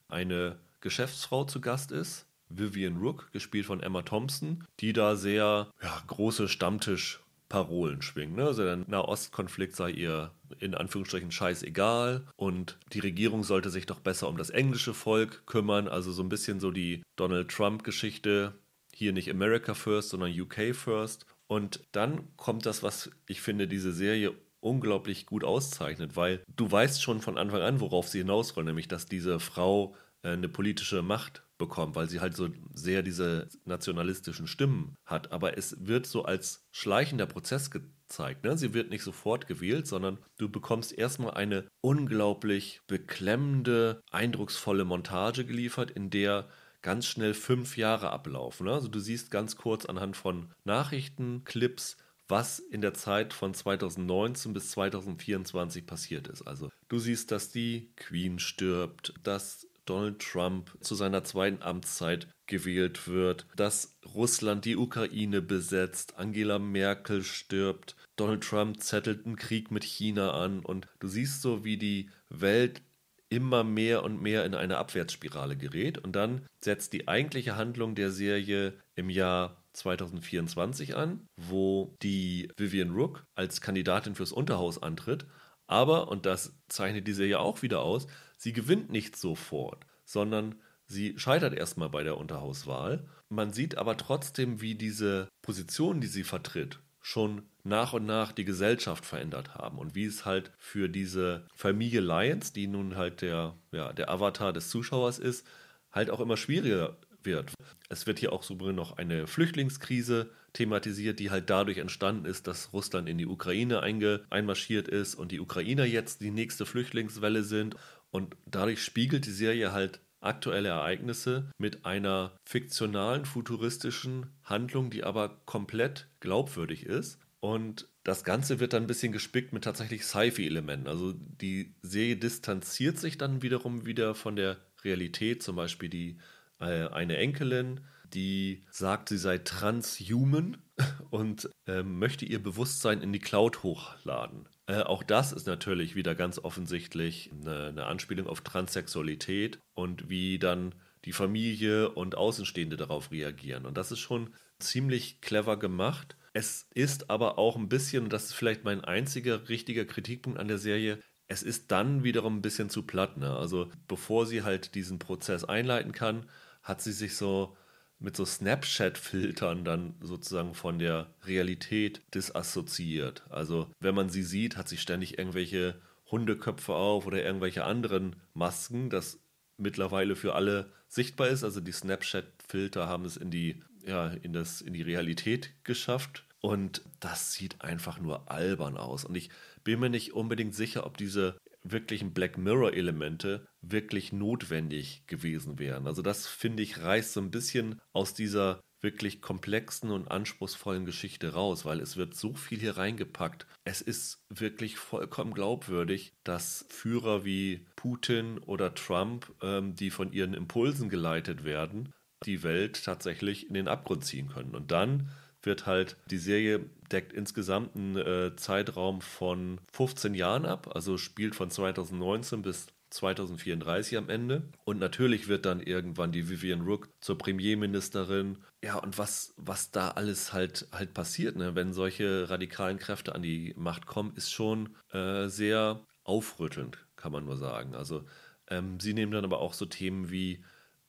eine Geschäftsfrau zu Gast ist, Vivian Rook, gespielt von Emma Thompson, die da sehr ja, große Stammtisch Parolen schwingen. Ne? Also der Nahostkonflikt sei ihr in Anführungsstrichen scheißegal und die Regierung sollte sich doch besser um das englische Volk kümmern. Also so ein bisschen so die Donald Trump-Geschichte, hier nicht America First, sondern UK First. Und dann kommt das, was ich finde, diese Serie unglaublich gut auszeichnet, weil du weißt schon von Anfang an, worauf sie hinausrollen, nämlich dass diese Frau äh, eine politische Macht bekommt, weil sie halt so sehr diese nationalistischen Stimmen hat. Aber es wird so als schleichender Prozess gezeigt. Ne? Sie wird nicht sofort gewählt, sondern du bekommst erstmal eine unglaublich beklemmende, eindrucksvolle Montage geliefert, in der ganz schnell fünf Jahre ablaufen. Ne? Also du siehst ganz kurz anhand von Nachrichten, Clips, was in der Zeit von 2019 bis 2024 passiert ist. Also du siehst, dass die Queen stirbt, dass Donald Trump zu seiner zweiten Amtszeit gewählt wird, dass Russland die Ukraine besetzt, Angela Merkel stirbt, Donald Trump zettelt einen Krieg mit China an und du siehst so, wie die Welt immer mehr und mehr in eine Abwärtsspirale gerät und dann setzt die eigentliche Handlung der Serie im Jahr 2024 an, wo die Vivian Rook als Kandidatin fürs Unterhaus antritt. Aber, und das zeichnet die Serie auch wieder aus, sie gewinnt nicht sofort, sondern sie scheitert erstmal bei der Unterhauswahl. Man sieht aber trotzdem, wie diese Position, die sie vertritt, schon nach und nach die Gesellschaft verändert haben und wie es halt für diese Familie Lions, die nun halt der, ja, der Avatar des Zuschauers ist, halt auch immer schwieriger wird. Es wird hier auch so noch eine Flüchtlingskrise thematisiert, die halt dadurch entstanden ist, dass Russland in die Ukraine einmarschiert ist und die Ukrainer jetzt die nächste Flüchtlingswelle sind. Und dadurch spiegelt die Serie halt aktuelle Ereignisse mit einer fiktionalen, futuristischen Handlung, die aber komplett glaubwürdig ist. Und das Ganze wird dann ein bisschen gespickt mit tatsächlich Sci-Fi-Elementen. Also die Serie distanziert sich dann wiederum wieder von der Realität. Zum Beispiel die äh, eine Enkelin, die sagt, sie sei transhuman <laughs> und äh, möchte ihr Bewusstsein in die Cloud hochladen. Äh, auch das ist natürlich wieder ganz offensichtlich eine, eine Anspielung auf Transsexualität und wie dann die Familie und Außenstehende darauf reagieren. Und das ist schon ziemlich clever gemacht. Es ist aber auch ein bisschen, und das ist vielleicht mein einziger richtiger Kritikpunkt an der Serie, es ist dann wiederum ein bisschen zu platt. Ne? Also bevor sie halt diesen Prozess einleiten kann, hat sie sich so mit so Snapchat-Filtern dann sozusagen von der Realität disassoziiert. Also wenn man sie sieht, hat sie ständig irgendwelche Hundeköpfe auf oder irgendwelche anderen Masken, das mittlerweile für alle sichtbar ist. Also die Snapchat-Filter haben es in die, ja, in, das, in die Realität geschafft. Und das sieht einfach nur albern aus. Und ich bin mir nicht unbedingt sicher, ob diese wirklichen Black Mirror-Elemente wirklich notwendig gewesen wären. Also das finde ich reißt so ein bisschen aus dieser wirklich komplexen und anspruchsvollen Geschichte raus, weil es wird so viel hier reingepackt. Es ist wirklich vollkommen glaubwürdig, dass Führer wie Putin oder Trump, ähm, die von ihren Impulsen geleitet werden, die Welt tatsächlich in den Abgrund ziehen können. Und dann wird halt, die Serie deckt insgesamt einen äh, Zeitraum von 15 Jahren ab, also spielt von 2019 bis 2034 am Ende. Und natürlich wird dann irgendwann die Vivian Rook zur Premierministerin. Ja, und was, was da alles halt, halt passiert, ne? wenn solche radikalen Kräfte an die Macht kommen, ist schon äh, sehr aufrüttelnd, kann man nur sagen. Also ähm, sie nehmen dann aber auch so Themen wie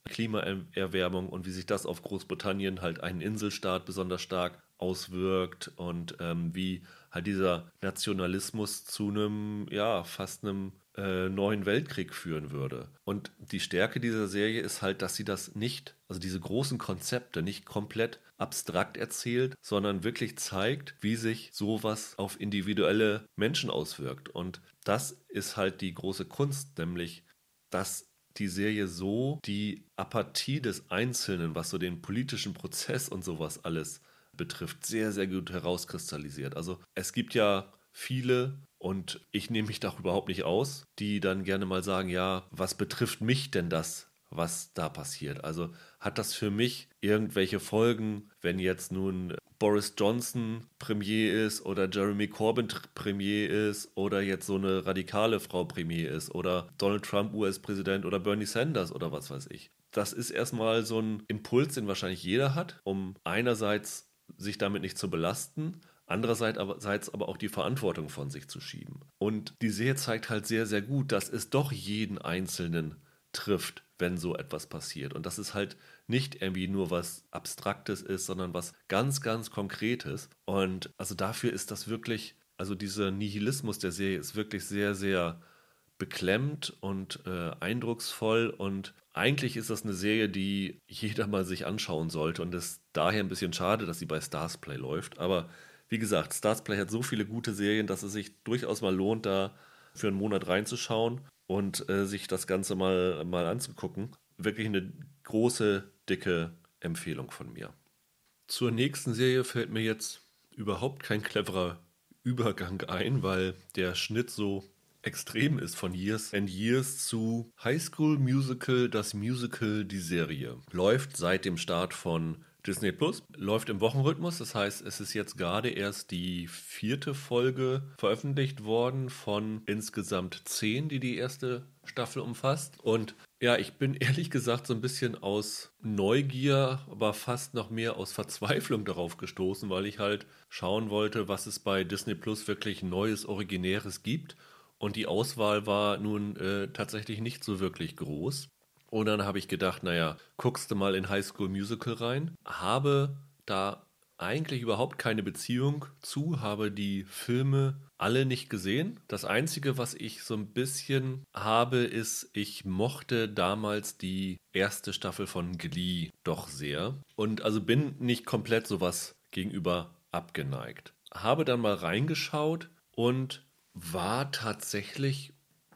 Klimaerwärmung und wie sich das auf Großbritannien, halt einen Inselstaat, besonders stark auswirkt und ähm, wie halt dieser Nationalismus zu einem, ja, fast einem äh, neuen Weltkrieg führen würde. Und die Stärke dieser Serie ist halt, dass sie das nicht, also diese großen Konzepte nicht komplett abstrakt erzählt, sondern wirklich zeigt, wie sich sowas auf individuelle Menschen auswirkt. Und das ist halt die große Kunst, nämlich dass die Serie so die Apathie des Einzelnen, was so den politischen Prozess und sowas alles betrifft, sehr, sehr gut herauskristallisiert. Also es gibt ja viele, und ich nehme mich da überhaupt nicht aus, die dann gerne mal sagen, ja, was betrifft mich denn das, was da passiert? Also hat das für mich irgendwelche Folgen, wenn jetzt nun Boris Johnson Premier ist oder Jeremy Corbyn Premier ist oder jetzt so eine radikale Frau Premier ist oder Donald Trump US-Präsident oder Bernie Sanders oder was weiß ich. Das ist erstmal so ein Impuls, den wahrscheinlich jeder hat, um einerseits sich damit nicht zu belasten, andererseits aber auch die Verantwortung von sich zu schieben. Und die Serie zeigt halt sehr, sehr gut, dass es doch jeden Einzelnen trifft, wenn so etwas passiert. Und dass es halt nicht irgendwie nur was Abstraktes ist, sondern was ganz, ganz Konkretes. Und also dafür ist das wirklich, also dieser Nihilismus der Serie ist wirklich sehr, sehr beklemmt und äh, eindrucksvoll und eigentlich ist das eine Serie, die jeder mal sich anschauen sollte und es ist daher ein bisschen schade, dass sie bei Starsplay läuft. Aber wie gesagt, Starsplay hat so viele gute Serien, dass es sich durchaus mal lohnt, da für einen Monat reinzuschauen und äh, sich das Ganze mal, mal anzugucken. Wirklich eine große, dicke Empfehlung von mir. Zur nächsten Serie fällt mir jetzt überhaupt kein cleverer Übergang ein, weil der Schnitt so extrem ist von Years and Years zu High School Musical, das Musical, die Serie. Läuft seit dem Start von Disney Plus, läuft im Wochenrhythmus, das heißt, es ist jetzt gerade erst die vierte Folge veröffentlicht worden von insgesamt zehn, die die erste Staffel umfasst. Und ja, ich bin <laughs> ehrlich gesagt so ein bisschen aus Neugier, aber fast noch mehr aus Verzweiflung darauf gestoßen, weil ich halt schauen wollte, was es bei Disney Plus wirklich Neues, Originäres gibt. Und die Auswahl war nun äh, tatsächlich nicht so wirklich groß. Und dann habe ich gedacht, naja, guckst du mal in High School Musical rein. Habe da eigentlich überhaupt keine Beziehung zu, habe die Filme alle nicht gesehen. Das Einzige, was ich so ein bisschen habe, ist, ich mochte damals die erste Staffel von Glee doch sehr. Und also bin nicht komplett sowas gegenüber abgeneigt. Habe dann mal reingeschaut und war tatsächlich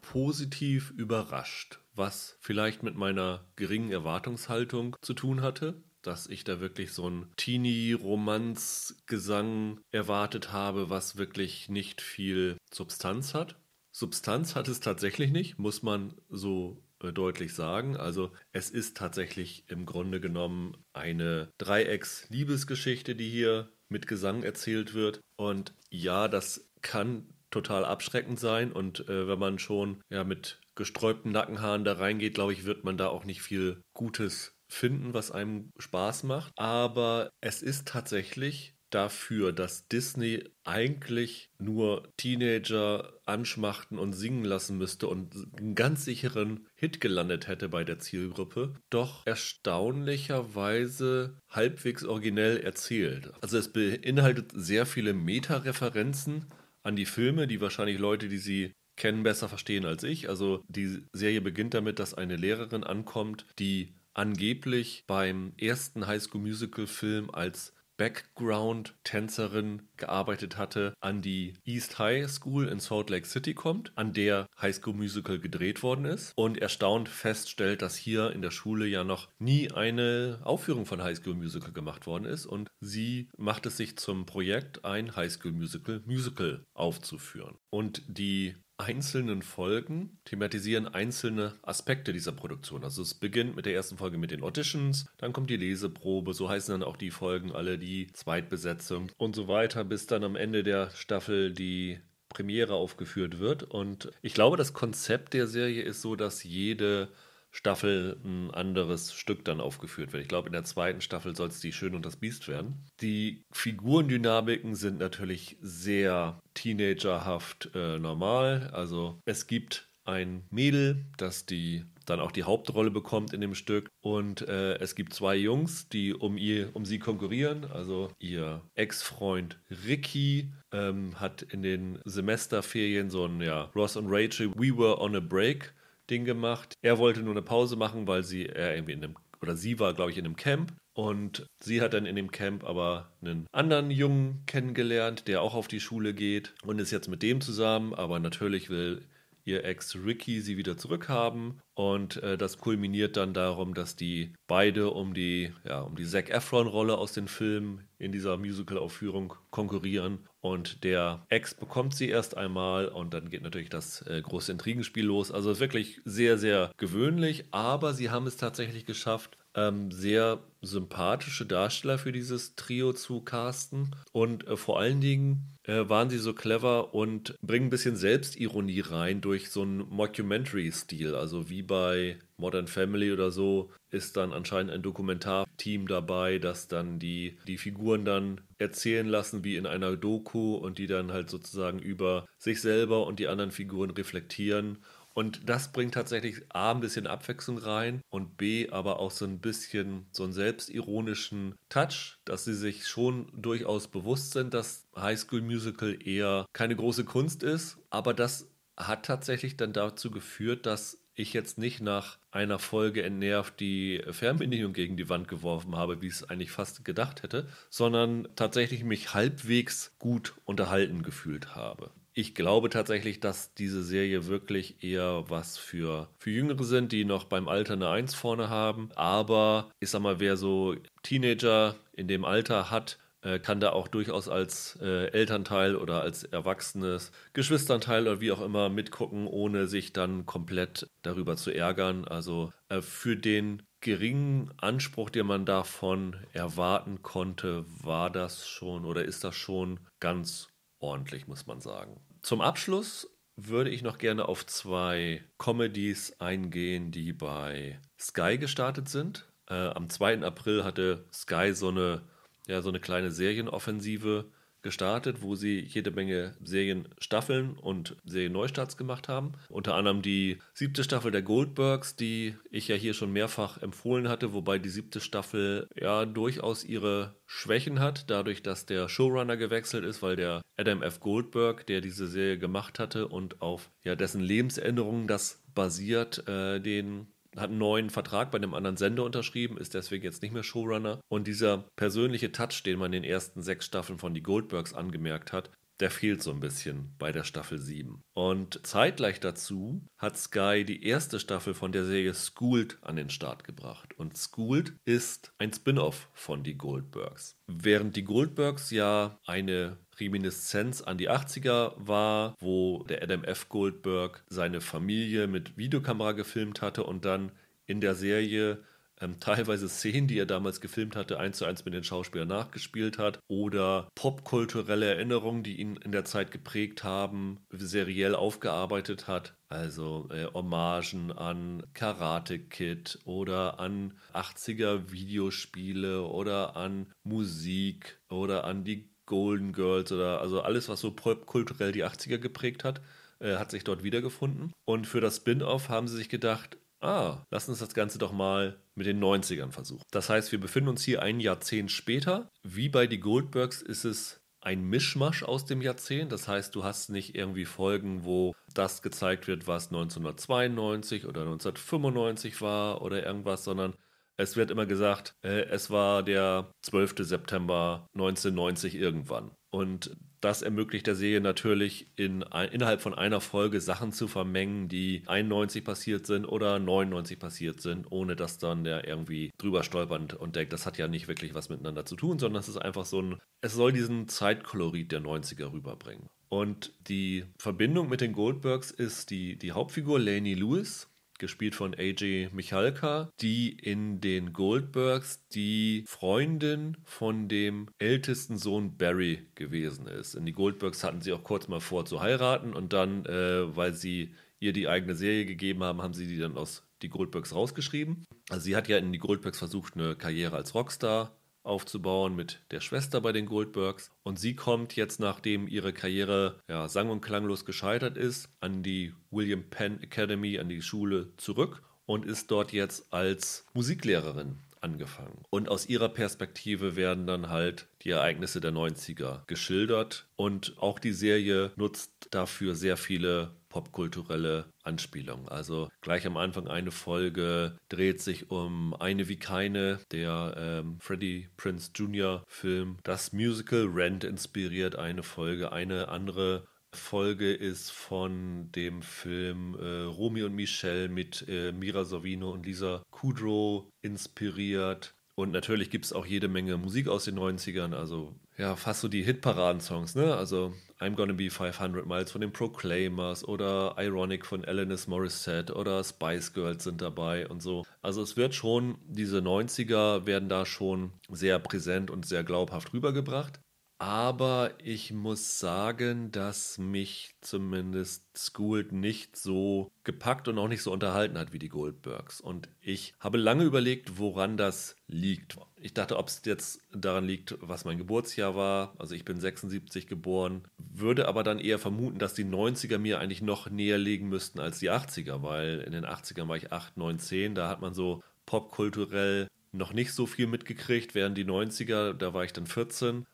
positiv überrascht, was vielleicht mit meiner geringen Erwartungshaltung zu tun hatte dass ich da wirklich so ein Teenie-Romanz-Gesang erwartet habe, was wirklich nicht viel Substanz hat. Substanz hat es tatsächlich nicht, muss man so äh, deutlich sagen. Also es ist tatsächlich im Grunde genommen eine Dreiecks-Liebesgeschichte, die hier mit Gesang erzählt wird. Und ja, das kann total abschreckend sein. Und äh, wenn man schon ja mit gesträubten Nackenhaaren da reingeht, glaube ich, wird man da auch nicht viel Gutes finden, was einem Spaß macht. Aber es ist tatsächlich dafür, dass Disney eigentlich nur Teenager anschmachten und singen lassen müsste und einen ganz sicheren Hit gelandet hätte bei der Zielgruppe, doch erstaunlicherweise halbwegs originell erzählt. Also es beinhaltet sehr viele Meta-Referenzen an die Filme, die wahrscheinlich Leute, die sie kennen, besser verstehen als ich. Also die Serie beginnt damit, dass eine Lehrerin ankommt, die angeblich beim ersten Highschool Musical Film als Background-Tänzerin gearbeitet hatte, an die East High School in Salt Lake City kommt, an der High School Musical gedreht worden ist und erstaunt feststellt, dass hier in der Schule ja noch nie eine Aufführung von High School Musical gemacht worden ist und sie macht es sich zum Projekt, ein High School Musical Musical aufzuführen. Und die einzelnen Folgen thematisieren einzelne Aspekte dieser Produktion. Also es beginnt mit der ersten Folge mit den Auditions, dann kommt die Leseprobe, so heißen dann auch die Folgen alle die Zweitbesetzung und so weiter, bis dann am Ende der Staffel die Premiere aufgeführt wird. Und ich glaube, das Konzept der Serie ist so, dass jede Staffel ein anderes Stück dann aufgeführt wird. Ich glaube, in der zweiten Staffel soll es die Schön und das Biest werden. Die Figurendynamiken sind natürlich sehr teenagerhaft äh, normal. Also es gibt ein Mädel, das die dann auch die Hauptrolle bekommt in dem Stück. Und äh, es gibt zwei Jungs, die um, ihr, um sie konkurrieren. Also ihr Ex-Freund Ricky ähm, hat in den Semesterferien so ein ja, Ross und Rachel, We Were on a Break Ding gemacht. Er wollte nur eine Pause machen, weil sie er irgendwie in einem oder sie war, glaube ich, in einem Camp und sie hat dann in dem Camp aber einen anderen Jungen kennengelernt, der auch auf die Schule geht und ist jetzt mit dem zusammen, aber natürlich will ihr Ex Ricky sie wieder zurückhaben. Und äh, das kulminiert dann darum, dass die beide um die ja, um die Zac Efron Rolle aus den Filmen in dieser Musical Aufführung konkurrieren. Und der Ex bekommt sie erst einmal. Und dann geht natürlich das äh, große Intrigenspiel los. Also ist wirklich sehr, sehr gewöhnlich, aber sie haben es tatsächlich geschafft, ähm, sehr sympathische Darsteller für dieses Trio zu casten und äh, vor allen Dingen äh, waren sie so clever und bringen ein bisschen Selbstironie rein durch so einen Mockumentary-Stil, also wie bei Modern Family oder so ist dann anscheinend ein Dokumentarteam dabei, das dann die, die Figuren dann erzählen lassen wie in einer Doku und die dann halt sozusagen über sich selber und die anderen Figuren reflektieren. Und das bringt tatsächlich A ein bisschen Abwechslung rein und B aber auch so ein bisschen so einen selbstironischen Touch, dass sie sich schon durchaus bewusst sind, dass High School Musical eher keine große Kunst ist, aber das hat tatsächlich dann dazu geführt, dass ich jetzt nicht nach einer Folge entnervt die Fernbedienung gegen die Wand geworfen habe, wie ich es eigentlich fast gedacht hätte, sondern tatsächlich mich halbwegs gut unterhalten gefühlt habe. Ich glaube tatsächlich, dass diese Serie wirklich eher was für, für Jüngere sind, die noch beim Alter eine Eins vorne haben. Aber ich sag mal, wer so Teenager in dem Alter hat, äh, kann da auch durchaus als äh, Elternteil oder als erwachsenes Geschwisternteil oder wie auch immer mitgucken, ohne sich dann komplett darüber zu ärgern. Also äh, für den geringen Anspruch, den man davon erwarten konnte, war das schon oder ist das schon ganz ordentlich, muss man sagen. Zum Abschluss würde ich noch gerne auf zwei Comedies eingehen, die bei Sky gestartet sind. Äh, am 2. April hatte Sky so eine, ja, so eine kleine Serienoffensive gestartet, wo sie jede Menge Serienstaffeln und Serienneustarts gemacht haben. Unter anderem die siebte Staffel der Goldbergs, die ich ja hier schon mehrfach empfohlen hatte, wobei die siebte Staffel ja durchaus ihre Schwächen hat, dadurch, dass der Showrunner gewechselt ist, weil der Adam F. Goldberg, der diese Serie gemacht hatte und auf ja, dessen Lebensänderungen das basiert, äh, den hat einen neuen Vertrag bei einem anderen Sender unterschrieben, ist deswegen jetzt nicht mehr Showrunner. Und dieser persönliche Touch, den man in den ersten sechs Staffeln von Die Goldbergs angemerkt hat, der fehlt so ein bisschen bei der Staffel 7. Und zeitgleich dazu hat Sky die erste Staffel von der Serie Schooled an den Start gebracht. Und Schooled ist ein Spin-off von Die Goldbergs. Während Die Goldbergs ja eine Reminiszenz an die 80er war, wo der Adam F. Goldberg seine Familie mit Videokamera gefilmt hatte und dann in der Serie ähm, teilweise Szenen, die er damals gefilmt hatte, eins zu eins mit den Schauspielern nachgespielt hat oder popkulturelle Erinnerungen, die ihn in der Zeit geprägt haben, seriell aufgearbeitet hat. Also äh, Hommagen an Karate Kid oder an 80er Videospiele oder an Musik oder an die Golden Girls oder also alles, was so popkulturell die 80er geprägt hat, äh, hat sich dort wiedergefunden. Und für das Spin-off haben sie sich gedacht, ah, lass uns das Ganze doch mal mit den 90ern versuchen. Das heißt, wir befinden uns hier ein Jahrzehnt später. Wie bei die Goldbergs ist es ein Mischmasch aus dem Jahrzehnt. Das heißt, du hast nicht irgendwie Folgen, wo das gezeigt wird, was 1992 oder 1995 war oder irgendwas, sondern es wird immer gesagt, äh, es war der 12. September 1990 irgendwann. Und das ermöglicht der Serie natürlich in, innerhalb von einer Folge Sachen zu vermengen, die 91 passiert sind oder 99 passiert sind, ohne dass dann der irgendwie drüber stolpernd und denkt, das hat ja nicht wirklich was miteinander zu tun, sondern es ist einfach so ein, es soll diesen Zeitkolorit der 90er rüberbringen. Und die Verbindung mit den Goldbergs ist die, die Hauptfigur Laney Lewis, gespielt von AJ Michalka, die in den Goldbergs die Freundin von dem ältesten Sohn Barry gewesen ist. In die Goldbergs hatten sie auch kurz mal vor zu heiraten und dann, äh, weil sie ihr die eigene Serie gegeben haben, haben sie die dann aus die Goldbergs rausgeschrieben. Also sie hat ja in die Goldbergs versucht, eine Karriere als Rockstar aufzubauen mit der Schwester bei den Goldbergs. Und sie kommt jetzt, nachdem ihre Karriere ja, sang- und klanglos gescheitert ist, an die William Penn Academy, an die Schule zurück und ist dort jetzt als Musiklehrerin angefangen. Und aus ihrer Perspektive werden dann halt die Ereignisse der 90er geschildert. Und auch die Serie nutzt dafür sehr viele popkulturelle Anspielungen. Also gleich am Anfang eine Folge dreht sich um Eine wie keine, der ähm, Freddie Prince Jr. Film. Das Musical Rent inspiriert eine Folge. Eine andere Folge ist von dem Film äh, Romy und Michelle mit äh, Mira Sorvino und Lisa Kudrow inspiriert. Und natürlich gibt es auch jede Menge Musik aus den 90ern, also ja, fast so die Hitparaden-Songs, ne? Also I'm Gonna Be 500 Miles von den Proclaimers oder Ironic von Alanis Morissette oder Spice Girls sind dabei und so. Also es wird schon, diese 90er werden da schon sehr präsent und sehr glaubhaft rübergebracht. Aber ich muss sagen, dass mich zumindest Schooled nicht so gepackt und auch nicht so unterhalten hat wie die Goldbergs. Und ich habe lange überlegt, woran das liegt. Ich dachte, ob es jetzt daran liegt, was mein Geburtsjahr war. Also ich bin 76 geboren. Würde aber dann eher vermuten, dass die 90er mir eigentlich noch näher liegen müssten als die 80er, weil in den 80ern war ich 8, 9, 10. Da hat man so popkulturell noch nicht so viel mitgekriegt, während die 90er, da war ich dann 14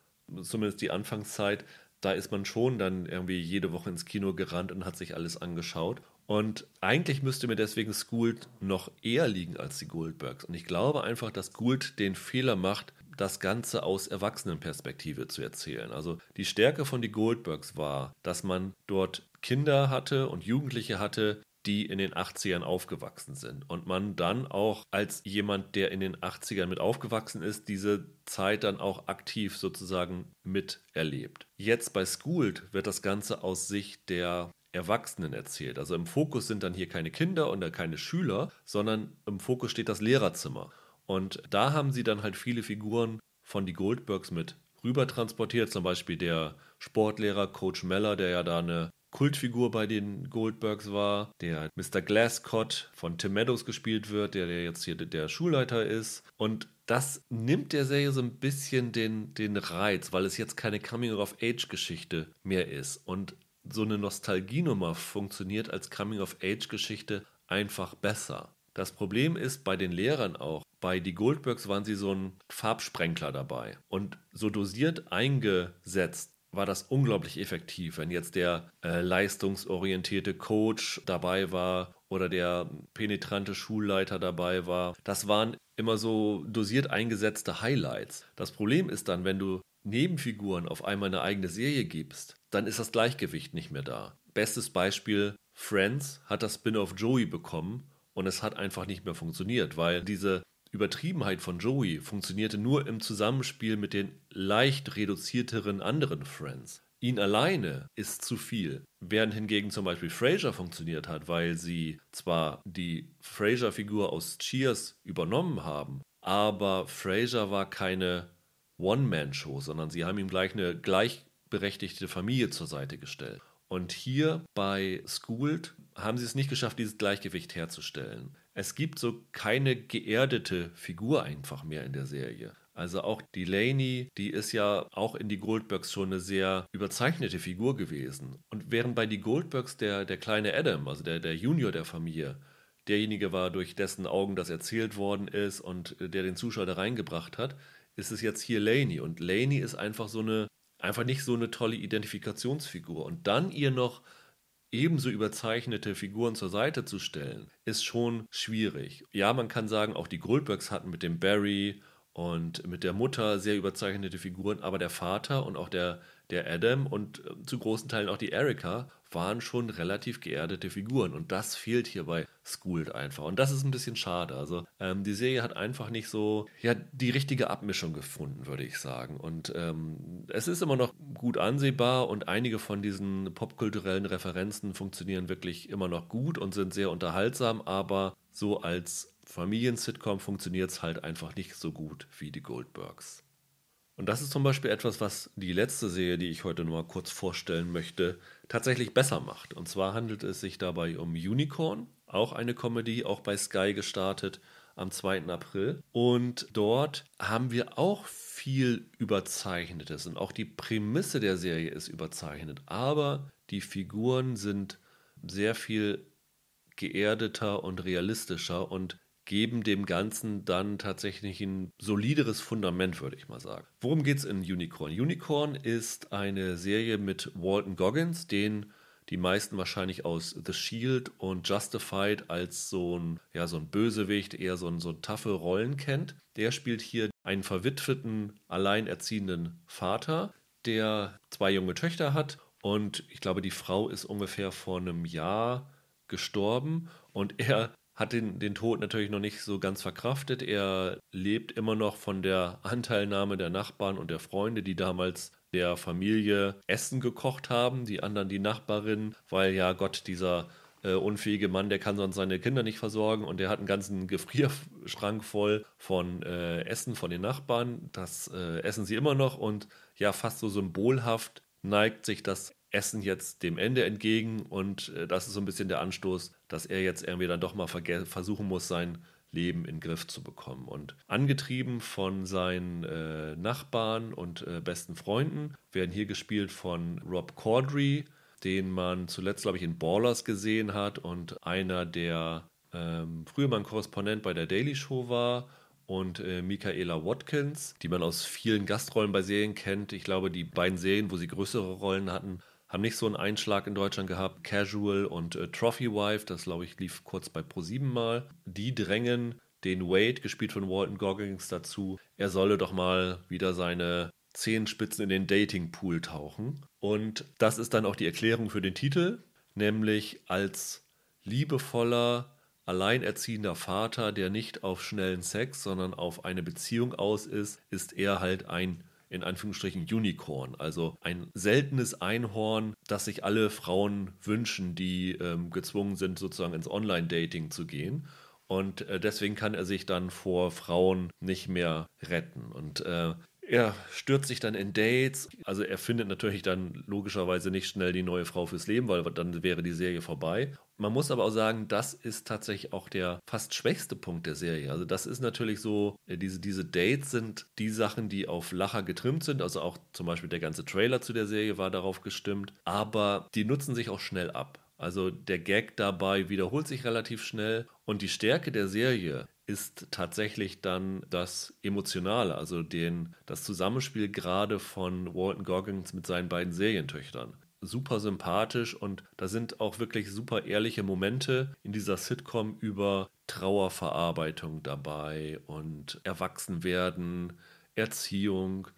zumindest die Anfangszeit, da ist man schon dann irgendwie jede Woche ins Kino gerannt und hat sich alles angeschaut. Und eigentlich müsste mir deswegen Schooled noch eher liegen als die Goldbergs. Und ich glaube einfach, dass Gould den Fehler macht, das Ganze aus Erwachsenenperspektive zu erzählen. Also die Stärke von die Goldbergs war, dass man dort Kinder hatte und Jugendliche hatte, die in den 80ern aufgewachsen sind. Und man dann auch als jemand, der in den 80ern mit aufgewachsen ist, diese Zeit dann auch aktiv sozusagen miterlebt. Jetzt bei Schooled wird das Ganze aus Sicht der Erwachsenen erzählt. Also im Fokus sind dann hier keine Kinder und keine Schüler, sondern im Fokus steht das Lehrerzimmer. Und da haben sie dann halt viele Figuren von die Goldbergs mit rüber transportiert. Zum Beispiel der Sportlehrer Coach Meller, der ja da eine Kultfigur bei den Goldbergs war, der Mr. Glasscott von Tim Meadows gespielt wird, der, der jetzt hier der Schulleiter ist. Und das nimmt der Serie so ein bisschen den, den Reiz, weil es jetzt keine Coming-of-Age-Geschichte mehr ist. Und so eine Nostalgienummer funktioniert als Coming-of-Age-Geschichte einfach besser. Das Problem ist bei den Lehrern auch, bei die Goldbergs waren sie so ein Farbsprenkler dabei. Und so dosiert eingesetzt war das unglaublich effektiv, wenn jetzt der äh, leistungsorientierte Coach dabei war oder der penetrante Schulleiter dabei war. Das waren immer so dosiert eingesetzte Highlights. Das Problem ist dann, wenn du Nebenfiguren auf einmal eine eigene Serie gibst, dann ist das Gleichgewicht nicht mehr da. Bestes Beispiel, Friends hat das Spin-off Joey bekommen und es hat einfach nicht mehr funktioniert, weil diese Übertriebenheit von Joey funktionierte nur im Zusammenspiel mit den leicht reduzierteren anderen Friends. Ihn alleine ist zu viel. Während hingegen zum Beispiel Frasier funktioniert hat, weil sie zwar die Frasier-Figur aus Cheers übernommen haben, aber Frasier war keine One-Man-Show, sondern sie haben ihm gleich eine gleichberechtigte Familie zur Seite gestellt. Und hier bei Schooled haben sie es nicht geschafft, dieses Gleichgewicht herzustellen. Es gibt so keine geerdete Figur einfach mehr in der Serie. Also auch Delaney, die ist ja auch in die Goldbergs schon eine sehr überzeichnete Figur gewesen. Und während bei die Goldbergs der, der kleine Adam, also der, der Junior der Familie, derjenige war, durch dessen Augen das erzählt worden ist und der den Zuschauer da reingebracht hat, ist es jetzt hier Laney. Und Laney ist einfach so eine, einfach nicht so eine tolle Identifikationsfigur. Und dann ihr noch ebenso überzeichnete Figuren zur Seite zu stellen, ist schon schwierig. Ja, man kann sagen, auch die Goldbergs hatten mit dem Barry und mit der Mutter sehr überzeichnete Figuren, aber der Vater und auch der, der Adam und äh, zu großen Teilen auch die Erika waren schon relativ geerdete Figuren. Und das fehlt hier bei Schooled einfach. Und das ist ein bisschen schade. Also ähm, die Serie hat einfach nicht so ja, die richtige Abmischung gefunden, würde ich sagen. Und ähm, es ist immer noch gut ansehbar und einige von diesen popkulturellen Referenzen funktionieren wirklich immer noch gut und sind sehr unterhaltsam, aber so als Familien-Sitcom funktioniert es halt einfach nicht so gut wie die Goldbergs. Und das ist zum Beispiel etwas, was die letzte Serie, die ich heute nur mal kurz vorstellen möchte, tatsächlich besser macht. Und zwar handelt es sich dabei um Unicorn, auch eine Comedy, auch bei Sky gestartet am 2. April. Und dort haben wir auch viel Überzeichnetes und auch die Prämisse der Serie ist überzeichnet. Aber die Figuren sind sehr viel geerdeter und realistischer und geben dem Ganzen dann tatsächlich ein solideres Fundament, würde ich mal sagen. Worum geht es in Unicorn? Unicorn ist eine Serie mit Walton Goggins, den die meisten wahrscheinlich aus The Shield und Justified als so ein, ja, so ein Bösewicht, eher so ein, so ein taffe Rollen kennt. Der spielt hier einen verwitweten, alleinerziehenden Vater, der zwei junge Töchter hat und ich glaube, die Frau ist ungefähr vor einem Jahr gestorben und <laughs> er hat den, den Tod natürlich noch nicht so ganz verkraftet. Er lebt immer noch von der Anteilnahme der Nachbarn und der Freunde, die damals der Familie Essen gekocht haben, die anderen die Nachbarin, weil ja Gott dieser äh, unfähige Mann, der kann sonst seine Kinder nicht versorgen und der hat einen ganzen Gefrierschrank voll von äh, Essen von den Nachbarn. Das äh, essen sie immer noch und ja, fast so symbolhaft neigt sich das Essen jetzt dem Ende entgegen und äh, das ist so ein bisschen der Anstoß, dass er jetzt irgendwie dann doch mal versuchen muss, sein Leben in den Griff zu bekommen. Und angetrieben von seinen äh, Nachbarn und äh, besten Freunden werden hier gespielt von Rob Corddry, den man zuletzt, glaube ich, in Ballers gesehen hat und einer, der ähm, früher mal ein Korrespondent bei der Daily Show war und äh, Michaela Watkins, die man aus vielen Gastrollen bei Serien kennt. Ich glaube, die beiden Serien, wo sie größere Rollen hatten, haben nicht so einen Einschlag in Deutschland gehabt. Casual und äh, Trophy Wife, das glaube ich lief kurz bei Pro7 mal. Die drängen den Wade, gespielt von Walton Goggins, dazu, er solle doch mal wieder seine Zehenspitzen in den Datingpool tauchen. Und das ist dann auch die Erklärung für den Titel, nämlich als liebevoller, alleinerziehender Vater, der nicht auf schnellen Sex, sondern auf eine Beziehung aus ist, ist er halt ein in Anführungsstrichen Unicorn, also ein seltenes Einhorn, das sich alle Frauen wünschen, die ähm, gezwungen sind, sozusagen ins Online-Dating zu gehen. Und äh, deswegen kann er sich dann vor Frauen nicht mehr retten. Und äh, er stürzt sich dann in Dates. Also er findet natürlich dann logischerweise nicht schnell die neue Frau fürs Leben, weil dann wäre die Serie vorbei. Man muss aber auch sagen, das ist tatsächlich auch der fast schwächste Punkt der Serie. Also das ist natürlich so, äh, diese, diese Dates sind die Sachen, die auf Lacher getrimmt sind. Also auch zum Beispiel der ganze Trailer zu der Serie war darauf gestimmt. Aber die nutzen sich auch schnell ab. Also der Gag dabei wiederholt sich relativ schnell und die Stärke der Serie ist tatsächlich dann das Emotionale, also den, das Zusammenspiel gerade von Walton Goggins mit seinen beiden Serientöchtern. Super sympathisch und da sind auch wirklich super ehrliche Momente in dieser Sitcom über Trauerverarbeitung dabei und Erwachsenwerden, Erziehung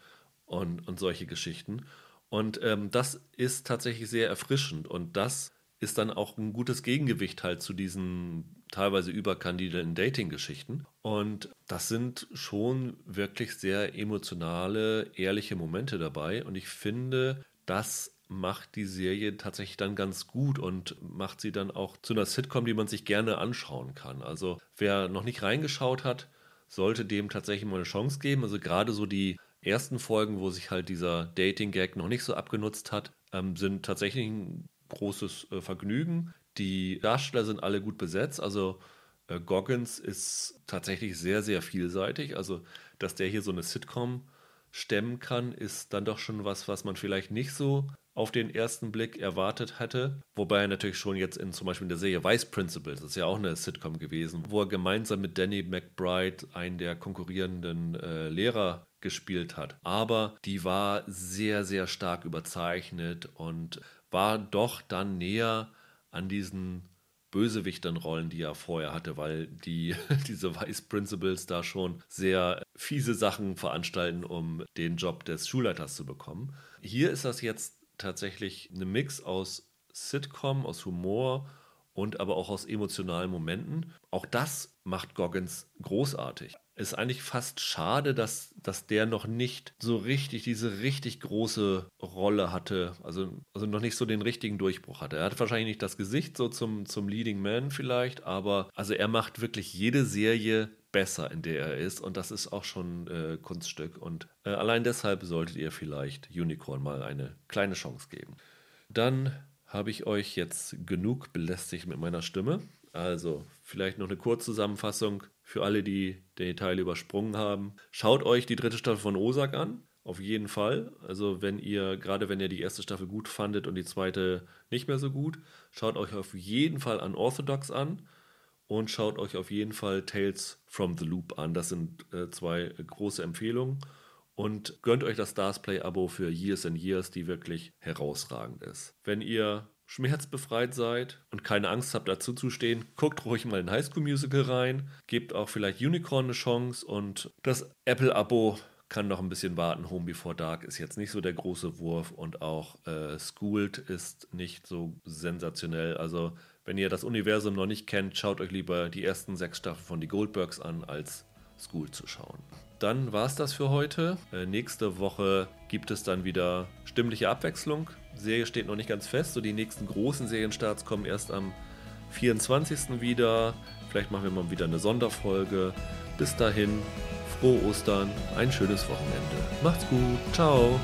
und, und solche Geschichten. Und ähm, das ist tatsächlich sehr erfrischend und das ist dann auch ein gutes Gegengewicht halt zu diesen teilweise überkandidelten Dating-Geschichten. Und das sind schon wirklich sehr emotionale, ehrliche Momente dabei. Und ich finde, das macht die Serie tatsächlich dann ganz gut und macht sie dann auch zu einer Sitcom, die man sich gerne anschauen kann. Also wer noch nicht reingeschaut hat, sollte dem tatsächlich mal eine Chance geben. Also gerade so die ersten Folgen, wo sich halt dieser Dating-Gag noch nicht so abgenutzt hat, ähm, sind tatsächlich ein großes äh, Vergnügen. Die Darsteller sind alle gut besetzt. Also äh, Goggins ist tatsächlich sehr, sehr vielseitig. Also, dass der hier so eine Sitcom stemmen kann, ist dann doch schon was, was man vielleicht nicht so auf den ersten Blick erwartet hätte. Wobei er natürlich schon jetzt in zum Beispiel in der Serie Vice Principals, das ist ja auch eine Sitcom gewesen, wo er gemeinsam mit Danny McBride einen der konkurrierenden äh, Lehrer gespielt hat. Aber die war sehr, sehr stark überzeichnet und war doch dann näher an diesen Bösewichtern-Rollen, die er vorher hatte, weil die, <laughs> diese Vice Principals da schon sehr fiese Sachen veranstalten, um den Job des Schulleiters zu bekommen. Hier ist das jetzt tatsächlich eine Mix aus Sitcom, aus Humor und aber auch aus emotionalen Momenten. Auch das macht Goggins großartig ist eigentlich fast schade, dass, dass der noch nicht so richtig diese richtig große Rolle hatte, also, also noch nicht so den richtigen Durchbruch hatte. Er hat wahrscheinlich nicht das Gesicht so zum, zum Leading Man vielleicht, aber also er macht wirklich jede Serie besser, in der er ist und das ist auch schon äh, Kunststück und äh, allein deshalb solltet ihr vielleicht Unicorn mal eine kleine Chance geben. Dann habe ich euch jetzt genug belästigt mit meiner Stimme. Also vielleicht noch eine Kurzzusammenfassung für alle, die den Teil übersprungen haben. Schaut euch die dritte Staffel von Osak an. Auf jeden Fall. Also wenn ihr, gerade wenn ihr die erste Staffel gut fandet und die zweite nicht mehr so gut, schaut euch auf jeden Fall an Orthodox an und schaut euch auf jeden Fall Tales from the Loop an. Das sind äh, zwei große Empfehlungen. Und gönnt euch das Starsplay-Abo für Years and Years, die wirklich herausragend ist. Wenn ihr schmerzbefreit seid und keine Angst habt, dazu zu stehen, guckt ruhig mal in High School Musical rein, gebt auch vielleicht Unicorn eine Chance und das Apple-Abo kann noch ein bisschen warten. Home Before Dark ist jetzt nicht so der große Wurf und auch äh, Schooled ist nicht so sensationell. Also, wenn ihr das Universum noch nicht kennt, schaut euch lieber die ersten sechs Staffeln von Die Goldbergs an, als School zu schauen. Dann war es das für heute. Äh, nächste Woche gibt es dann wieder stimmliche Abwechslung. Serie steht noch nicht ganz fest. So die nächsten großen Serienstarts kommen erst am 24. wieder. Vielleicht machen wir mal wieder eine Sonderfolge. Bis dahin, frohe Ostern, ein schönes Wochenende. Macht's gut, ciao.